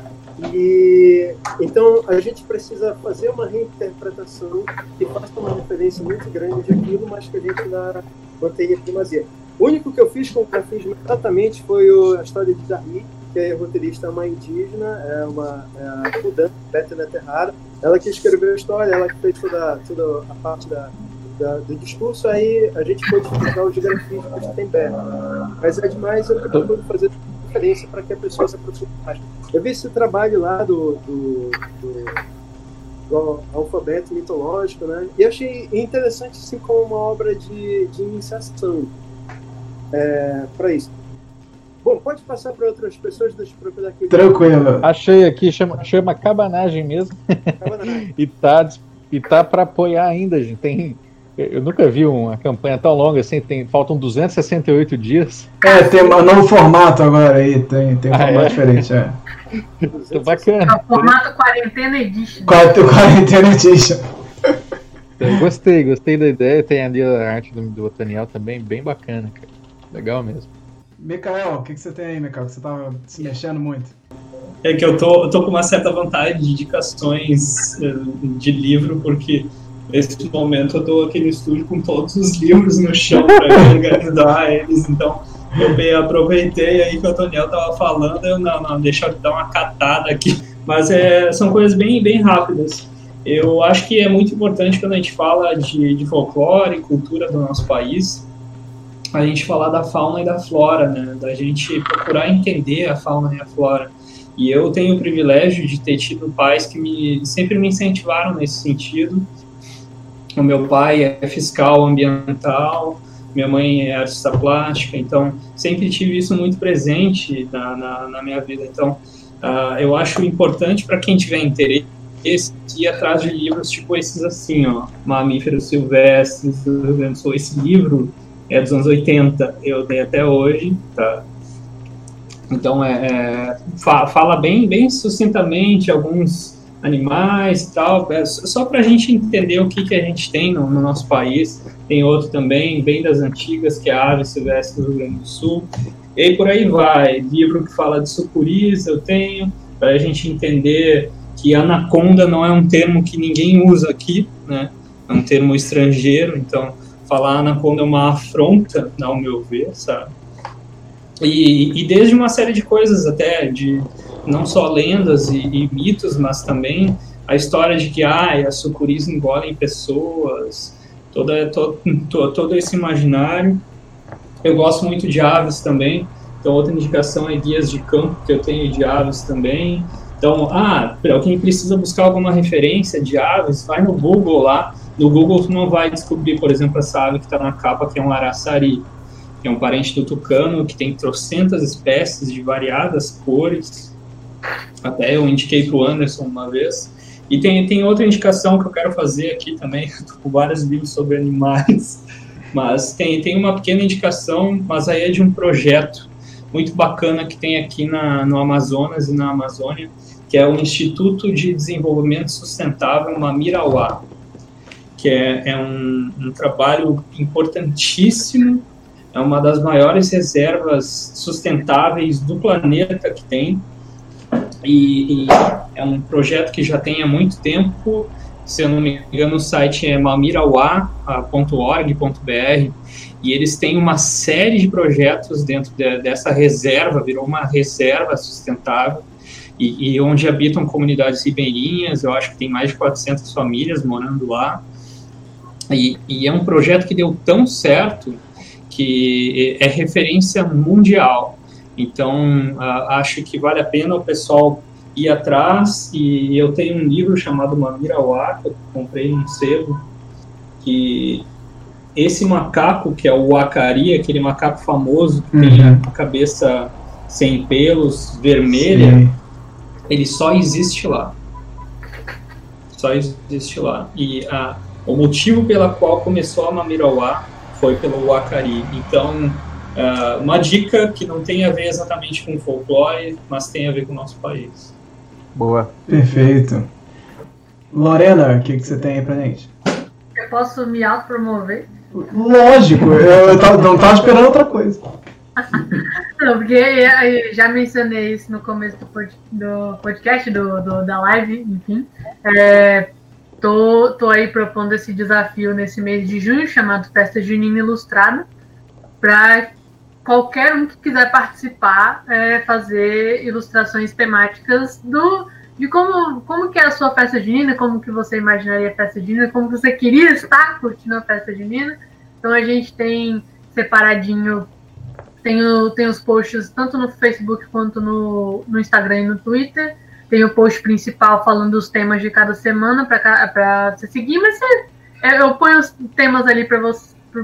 E então a gente precisa fazer uma reinterpretação que faça uma referência muito grande daquilo, mas que a gente ainda mantenha primazia. O único que eu fiz com o grafismo exatamente foi a história de Darli, que é roteirista, uma indígena, é uma é a Fudan, Bettina Terrara. Ela que escreveu a história, ela que fez toda, toda a parte da, da, do discurso, aí a gente pode utilizar os grafismos que tem perto. Mas é demais, eu procuro fazer referência para que a pessoa se aproxime mais. Eu vi esse trabalho lá do, do, do, do alfabeto mitológico, né? E achei interessante assim como uma obra de, de iniciação é, para isso. Bom, pode passar para outras pessoas, deixa eu procurar aqui. Tranquilo. Achei aqui, chama, chama cabanagem mesmo. Cabanagem. e tá, e tá para apoiar ainda, gente. Tem, eu nunca vi uma campanha tão longa assim, tem, faltam 268 dias. É, tem um novo formato agora aí, tem, tem um Ah, formato é? diferente, é. Tô bacana. É o formato quarentena edition. Quarentena Edition. Eu gostei, gostei da ideia. Tem ali a arte do, do Otaniel também, bem bacana, cara. Legal mesmo. Mikael, o que, que você tem aí, Mikael? Que você tava se mexendo muito. É que eu tô, eu tô com uma certa vontade de indicações eh, de livro, porque nesse momento eu tô aqui no estúdio com todos os livros no chão para organizar eles, então eu bem aproveitei aí que o Toniel tava falando, eu não, não, deixa eu dar uma catada aqui. Mas é, são coisas bem, bem rápidas. Eu acho que é muito importante quando a gente fala de, de folclore, cultura do nosso país, a gente falar da fauna e da flora, né? Da gente procurar entender a fauna e a flora. E eu tenho o privilégio de ter tido pais que me, sempre me incentivaram nesse sentido. O meu pai é fiscal ambiental, minha mãe é artista plástica, então sempre tive isso muito presente na, na, na minha vida. Então, uh, eu acho importante para quem tiver interesse ir atrás de livros tipo esses assim, ó, Mamíferos Silvestres. Esse livro é dos anos 80, eu dei até hoje, tá? Então, é, é, fa fala bem, bem sucintamente alguns animais e tal, é só para a gente entender o que, que a gente tem no, no, nosso país. Tem outro também, bem das antigas, que é a Ave Silvestre do Rio Grande do Sul. E por aí vai. Livro que fala de sucuris eu tenho, para a gente entender que anaconda não é um termo que ninguém usa aqui, né? É um termo estrangeiro, então falar anaconda é uma afronta, ao meu ver, sabe? E, e desde uma série de coisas até, de não só lendas e, e mitos, mas também a história de que ah, as sucuris engolem pessoas, toda, todo, todo esse imaginário. Eu gosto muito de aves também, então outra indicação é guias de campo que eu tenho de aves também. Então, ah, para quem precisa buscar alguma referência de aves, vai no Google lá. No Google não vai descobrir, por exemplo, essa ave que está na capa, que é um araçari, que é um parente do tucano, que tem trocentas espécies de variadas cores. Até eu indiquei para o Anderson uma vez. E tem, tem outra indicação que eu quero fazer aqui também, estou com vários livros sobre animais, mas tem, tem uma pequena indicação, mas aí é de um projeto muito bacana que tem aqui na, no Amazonas e na Amazônia, que é o Instituto de Desenvolvimento Sustentável Mamirauá, que é, é um, um, trabalho importantíssimo, é uma das maiores reservas sustentáveis do planeta que tem, e, e é um projeto que já tem há muito tempo, se eu não me engano o site é mamirauá.org.br, e eles têm uma série de projetos dentro de, dessa reserva, virou uma reserva sustentável, e, e, onde habitam comunidades ribeirinhas, eu acho que tem mais de 400 famílias morando lá, e, e é um projeto que deu tão certo que é referência mundial, então acho que vale a pena o pessoal ir atrás, e eu tenho um livro chamado Mamirauá, que eu comprei num sebo, que esse macaco, que é o Acari, aquele macaco famoso que uhum. tem a cabeça sem pelos, vermelha, Sim. ele só existe lá. Só existe lá. E a, o motivo pela qual começou a Mamirauá foi pelo Acari. Então, uh, uma dica que não tem a ver exatamente com folclore, mas tem a ver com o nosso país. Boa. Perfeito. Lorena, o que, que você tem aí pra gente? Eu posso me autopromover? Lógico, eu, eu tava, não estava esperando outra coisa. Não, porque eu já mencionei isso no começo do, pod, do podcast, do, do, da live, enfim. É, tô, tô aí propondo esse desafio nesse mês de junho, chamado Festa Junina Ilustrada, para qualquer um que quiser participar, é, fazer ilustrações temáticas do de como, como que é a sua festa junina, como que você imaginaria a festa junina, como você queria estar curtindo a festa junina. Então a gente tem separadinho, tem, o, tem os posts tanto no Facebook quanto no, no Instagram e no Twitter. Tem o post principal falando dos temas de cada semana para você seguir, mas você, eu ponho os temas ali para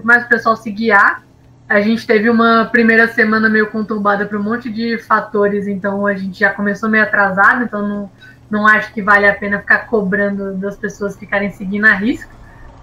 mais o pessoal se guiar. a gente teve uma primeira semana meio conturbada por um monte de fatores, então a gente já começou meio atrasado, então não, não acho que vale a pena ficar cobrando das pessoas ficarem seguindo a risco.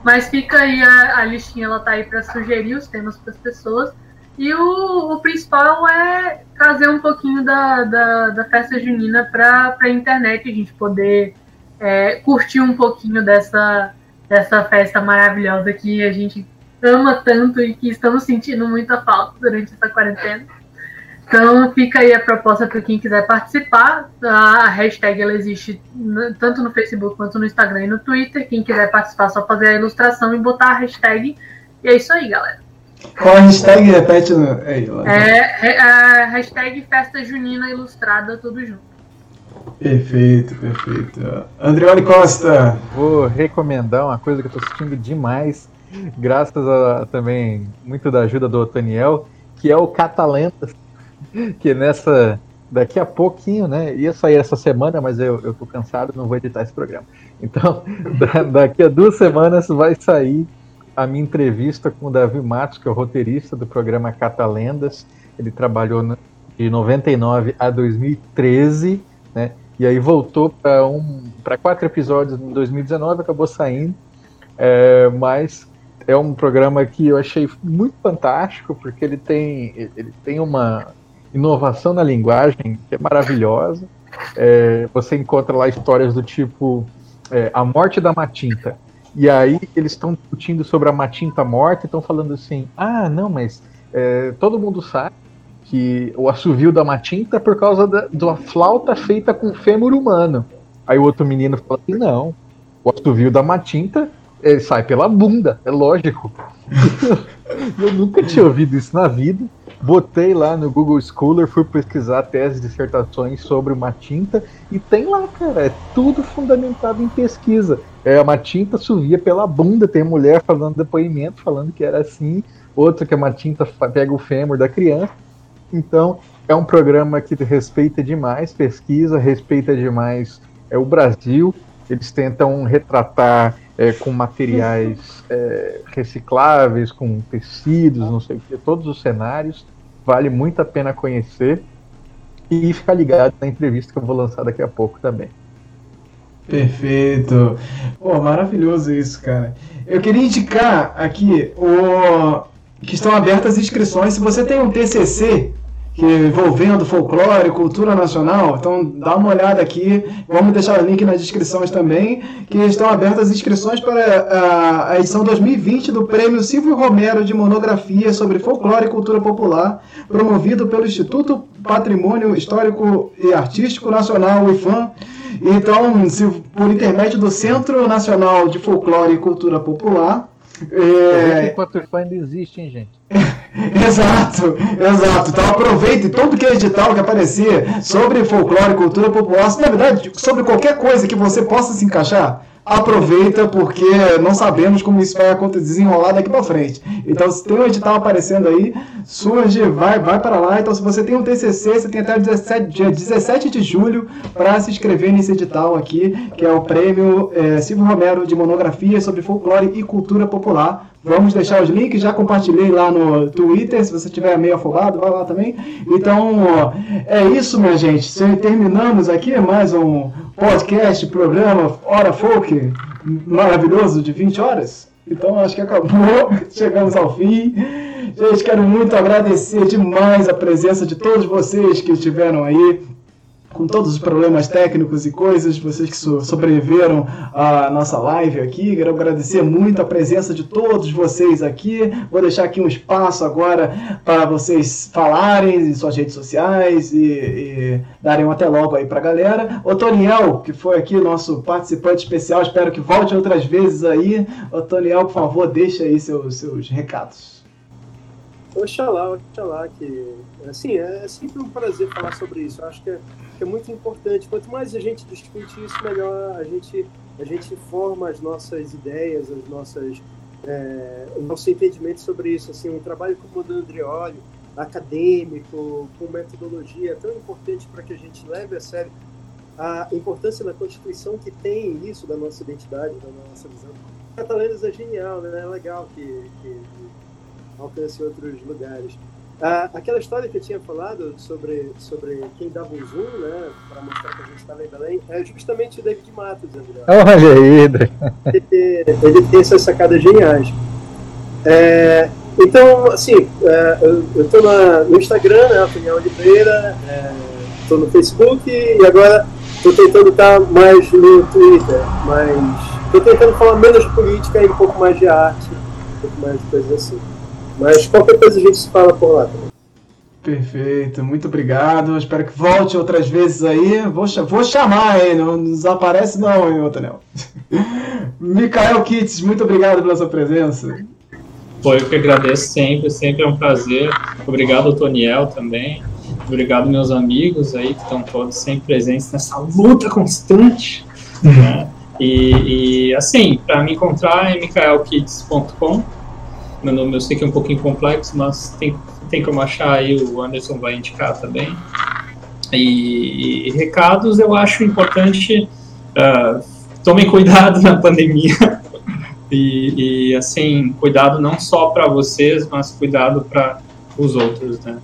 Mas fica aí a, a listinha, ela tá aí para sugerir os temas para as pessoas. E o, o, principal é trazer um pouquinho da, da, da festa junina para a internet, a gente poder é, curtir um pouquinho dessa, dessa festa maravilhosa que a gente ama tanto e que estamos sentindo muita falta durante essa quarentena. Então fica aí a proposta para quem quiser participar. A hashtag ela existe tanto no Facebook quanto no Instagram e no Twitter. Quem quiser participar, é só fazer a ilustração e botar a hashtag. E é isso aí, galera. Qual a hashtag? Repete. No... Aí, é, é a hashtag Festa Junina Ilustrada, tudo junto. Perfeito, perfeito. Andreoli Costa. Vou recomendar uma coisa que eu estou assistindo demais, graças a também muito da ajuda do Otaniel, que é o Catalentas, que nessa daqui a pouquinho, né? Ia sair essa semana, mas eu, eu tô cansado, não vou editar esse programa. Então, da, daqui a duas semanas vai sair a minha entrevista com o Davi Matos, que é o roteirista do programa Catalendas. Ele trabalhou de 99 a 2013, né? E aí voltou para um, para quatro episódios em 2019, acabou saindo. É, mas é um programa que eu achei muito fantástico, porque ele tem, ele tem uma inovação na linguagem que é maravilhosa. É, você encontra lá histórias do tipo é, A Morte da Matinta. E aí eles estão discutindo sobre a Matinta morta e estão falando assim: ah, não, mas é, todo mundo sabe que o assovio da Matinta é por causa da, da flauta feita com fêmur humano. Aí o outro menino fala assim: não, o assovio da Matinta ele sai pela bunda, é lógico. eu nunca tinha ouvido isso na vida. Botei lá no Google Scholar, fui pesquisar teses, dissertações sobre uma tinta e tem lá, cara, é tudo fundamentado em pesquisa. É uma tinta subia pela bunda, tem mulher falando depoimento, falando que era assim, outra que é uma tinta pega o fêmur da criança. Então, é um programa que respeita demais pesquisa, respeita demais é, o Brasil. Eles tentam retratar é, com materiais é, recicláveis, com tecidos, não sei o que, todos os cenários. Vale muito a pena conhecer. E ficar ligado na entrevista que eu vou lançar daqui a pouco também. Perfeito. Pô, maravilhoso isso, cara. Eu queria indicar aqui o que estão abertas inscrições. Se você tem um TCC que envolvendo folclore, cultura nacional. Então dá uma olhada aqui, vamos deixar o link nas descrições também, que estão abertas as inscrições para a edição 2020 do Prêmio Silvio Romero de Monografia sobre Folclore e Cultura Popular, promovido pelo Instituto Patrimônio Histórico e Artístico Nacional, IFAM. Então, se, por intermédio do Centro Nacional de Folclore e Cultura Popular. É... O IFAM ainda existe, hein, gente? exato, exato. Então aproveite todo que é edital que aparecer sobre folclore, cultura popular, na verdade, sobre qualquer coisa que você possa se encaixar, aproveita porque não sabemos como isso vai acontecer desenrolar daqui para frente. Então, se tem um edital aparecendo aí, surge, vai, vai para lá. Então, se você tem um TCC, você tem até 17, dia 17 de julho para se inscrever nesse edital aqui, que é o prêmio é, Silvio Romero de monografia sobre folclore e cultura popular. Vamos deixar os links, já compartilhei lá no Twitter, se você tiver meio afogado, vai lá também. Então, é isso, minha gente. Terminamos aqui mais um podcast, programa Hora Folk, maravilhoso, de 20 horas. Então, acho que acabou, chegamos ao fim. Gente, quero muito agradecer demais a presença de todos vocês que estiveram aí com todos os problemas técnicos e coisas, vocês que so sobreviveram à nossa live aqui. Quero agradecer muito a presença de todos vocês aqui. Vou deixar aqui um espaço agora para vocês falarem em suas redes sociais e, e darem um até logo aí para a galera. O Toniel, que foi aqui nosso participante especial, espero que volte outras vezes aí. O Toniel, por favor, deixa aí seus, seus recados. Oxalá, oxalá, que assim, é sempre um prazer falar sobre isso. Eu acho que é que é muito importante. Quanto mais a gente discute isso, melhor a gente, a gente forma as nossas ideias, as nossas, é, o nosso entendimento sobre isso. Assim, um trabalho como o do Andreoli, acadêmico, com metodologia, é tão importante para que a gente leve a sério a importância da Constituição que tem isso da nossa identidade, da nossa visão. Catalanas é genial, né? É legal que, que alcance outros lugares. Ah, aquela história que eu tinha falado sobre, sobre quem dava um zoom, né, para mostrar que a gente estava em Belém, é justamente o David Matos, André. Olha aí, ele, ele tem essas sacadas geniais. É, então, assim, é, eu estou no Instagram, né, Opinião Oliveira, estou é, no Facebook e agora estou tentando estar mais no Twitter, mas estou tentando falar menos de política e um pouco mais de arte, um pouco mais de coisas assim. Mas qualquer coisa a gente se fala por lá também. Perfeito, muito obrigado. Espero que volte outras vezes aí. Vou, vou chamar, hein? Não desaparece não, hein, Otanel. Mikael Kitts, muito obrigado pela sua presença. Pô, eu que agradeço sempre, sempre é um prazer. Obrigado, Toniel, também. Obrigado, meus amigos aí, que estão todos sempre presentes nessa luta constante. Né? E, e, assim, para me encontrar é micaelkids.com. Meu nome eu sei que é um pouquinho complexo, mas tem, tem como achar aí, o Anderson vai indicar também. E, e recados eu acho importante. Uh, tomem cuidado na pandemia. E, e assim, cuidado não só para vocês, mas cuidado para os outros, né?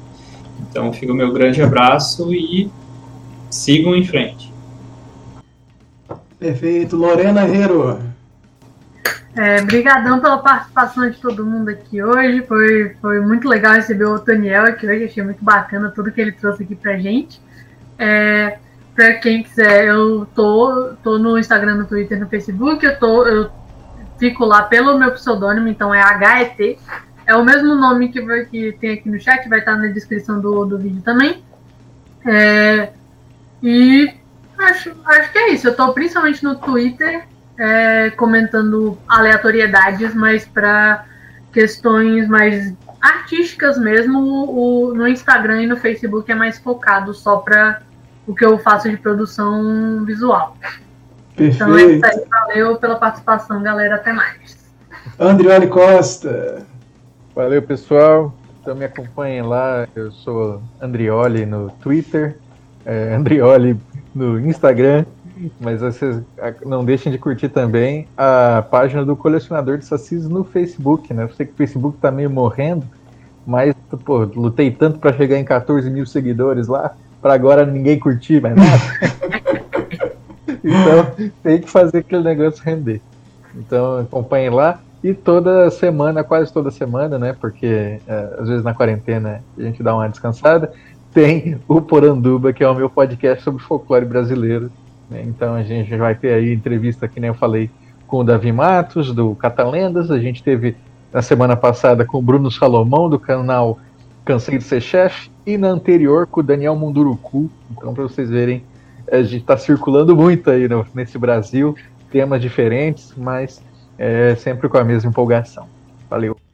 Então, fica o meu grande abraço e sigam em frente. Perfeito. Lorena Herro. É, pela participação de todo mundo aqui hoje. Foi, foi muito legal receber o Toniel aqui hoje. Achei muito bacana tudo que ele trouxe aqui pra gente. É, pra quem quiser, eu tô, tô no Instagram, no Twitter, no Facebook. Eu, tô, eu fico lá pelo meu pseudônimo, então é HET. É o mesmo nome que, que tem aqui no chat, vai estar na descrição do, do vídeo também. É, e acho, acho que é isso. Eu estou principalmente no Twitter é, comentando aleatoriedades, mas para questões mais artísticas mesmo, o, no Instagram e no Facebook é mais focado só para o que eu faço de produção visual. Perfeito. Então é isso aí, valeu pela participação, galera. Até mais. Andrioli Costa. Valeu, pessoal. Então me acompanhem lá. Eu sou Andrioli no Twitter, é, Andrioli no Instagram. Mas vocês não deixem de curtir também a página do colecionador de sacis no Facebook, né? Eu sei que o Facebook tá meio morrendo, mas pô, lutei tanto para chegar em 14 mil seguidores lá, para agora ninguém curtir mais nada. Então tem que fazer aquele negócio render. Então acompanhem lá. E toda semana, quase toda semana, né? Porque é, às vezes na quarentena a gente dá uma descansada. Tem o Poranduba, que é o meu podcast sobre folclore brasileiro. Né? Então a gente vai ter aí entrevista, que nem eu falei, com o Davi Matos, do Catalendas. A gente teve na semana passada com o Bruno Salomão, do canal Cansei de Ser Chefe. E na anterior com o Daniel Munduruku. Então, para vocês verem a gente está circulando muito aí no, nesse Brasil, temas diferentes, mas é, sempre com a mesma empolgação. Valeu.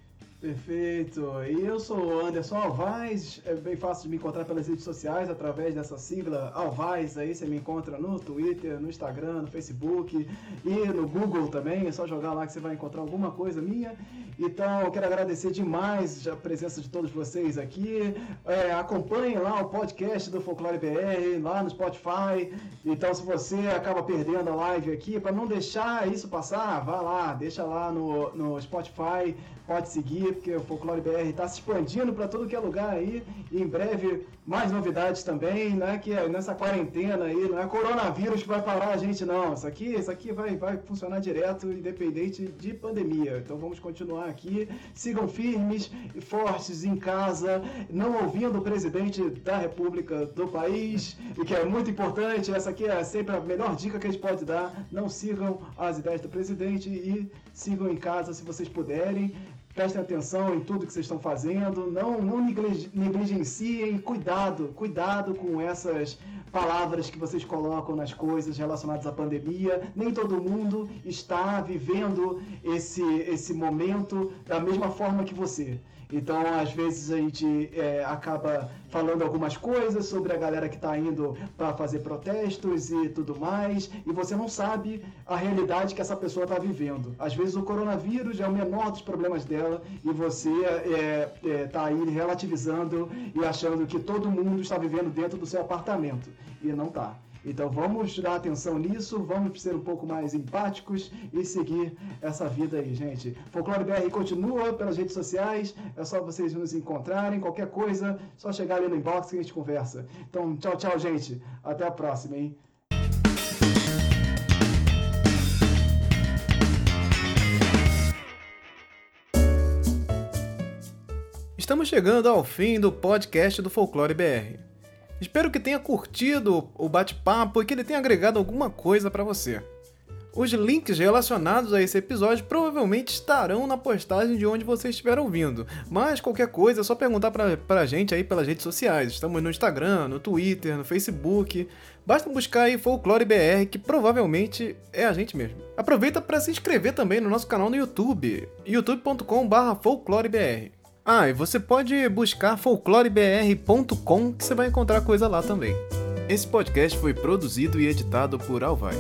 Perfeito. E eu sou o Anderson Alvaz. É bem fácil de me encontrar pelas redes sociais através dessa sigla Alvaz. Aí você me encontra no Twitter, no Instagram, no Facebook e no Google também. É só jogar lá que você vai encontrar alguma coisa minha. Então, eu quero agradecer demais a presença de todos vocês aqui. É, lá o podcast do Folclore BR, lá no Spotify. Então, se você acaba perdendo a live aqui, para não deixar isso passar, vá lá, deixa lá no, no Spotify pode seguir, porque o Folclore BR está se expandindo para todo que é lugar aí. E em breve mais novidades também, né? Que é nessa quarentena aí, não é coronavírus que vai parar a gente, não. Isso aqui, isso aqui vai, vai funcionar direto, independente de pandemia. Então vamos continuar aqui. Sigam firmes e fortes em casa, não ouvindo o presidente da República do país, e que é muito importante. Essa aqui é sempre a melhor dica que a gente pode dar. Não sigam as ideias do presidente e sigam em casa se vocês puderem prestem atenção em tudo que vocês estão fazendo, não, não negligenciem, cuidado, cuidado com essas palavras que vocês colocam nas coisas relacionadas à pandemia. Nem todo mundo está vivendo esse, esse momento da mesma forma que você. Então, às vezes, a gente é, acaba falando algumas coisas sobre a galera que está indo para fazer protestos e tudo mais, e você não sabe a realidade que essa pessoa está vivendo. Às vezes, o coronavírus é o menor dos problemas dela e você está é, é, tá aí relativizando e achando que todo mundo está vivendo dentro do seu apartamento. E não está. Então vamos dar atenção nisso, vamos ser um pouco mais empáticos e seguir essa vida aí, gente. Folclore BR continua pelas redes sociais, é só vocês nos encontrarem, qualquer coisa, só chegar ali no inbox que a gente conversa. Então, tchau, tchau, gente. Até a próxima, hein? Estamos chegando ao fim do podcast do Folclore BR. Espero que tenha curtido o bate-papo e que ele tenha agregado alguma coisa para você. Os links relacionados a esse episódio provavelmente estarão na postagem de onde você estiver ouvindo, mas qualquer coisa é só perguntar pra, pra gente aí pelas redes sociais. Estamos no Instagram, no Twitter, no Facebook. Basta buscar aí Folclore BR, que provavelmente é a gente mesmo. Aproveita para se inscrever também no nosso canal no YouTube, youtube.com/folclorebr. Ah, e você pode buscar folclorebr.com que você vai encontrar coisa lá também. Esse podcast foi produzido e editado por Alvaz.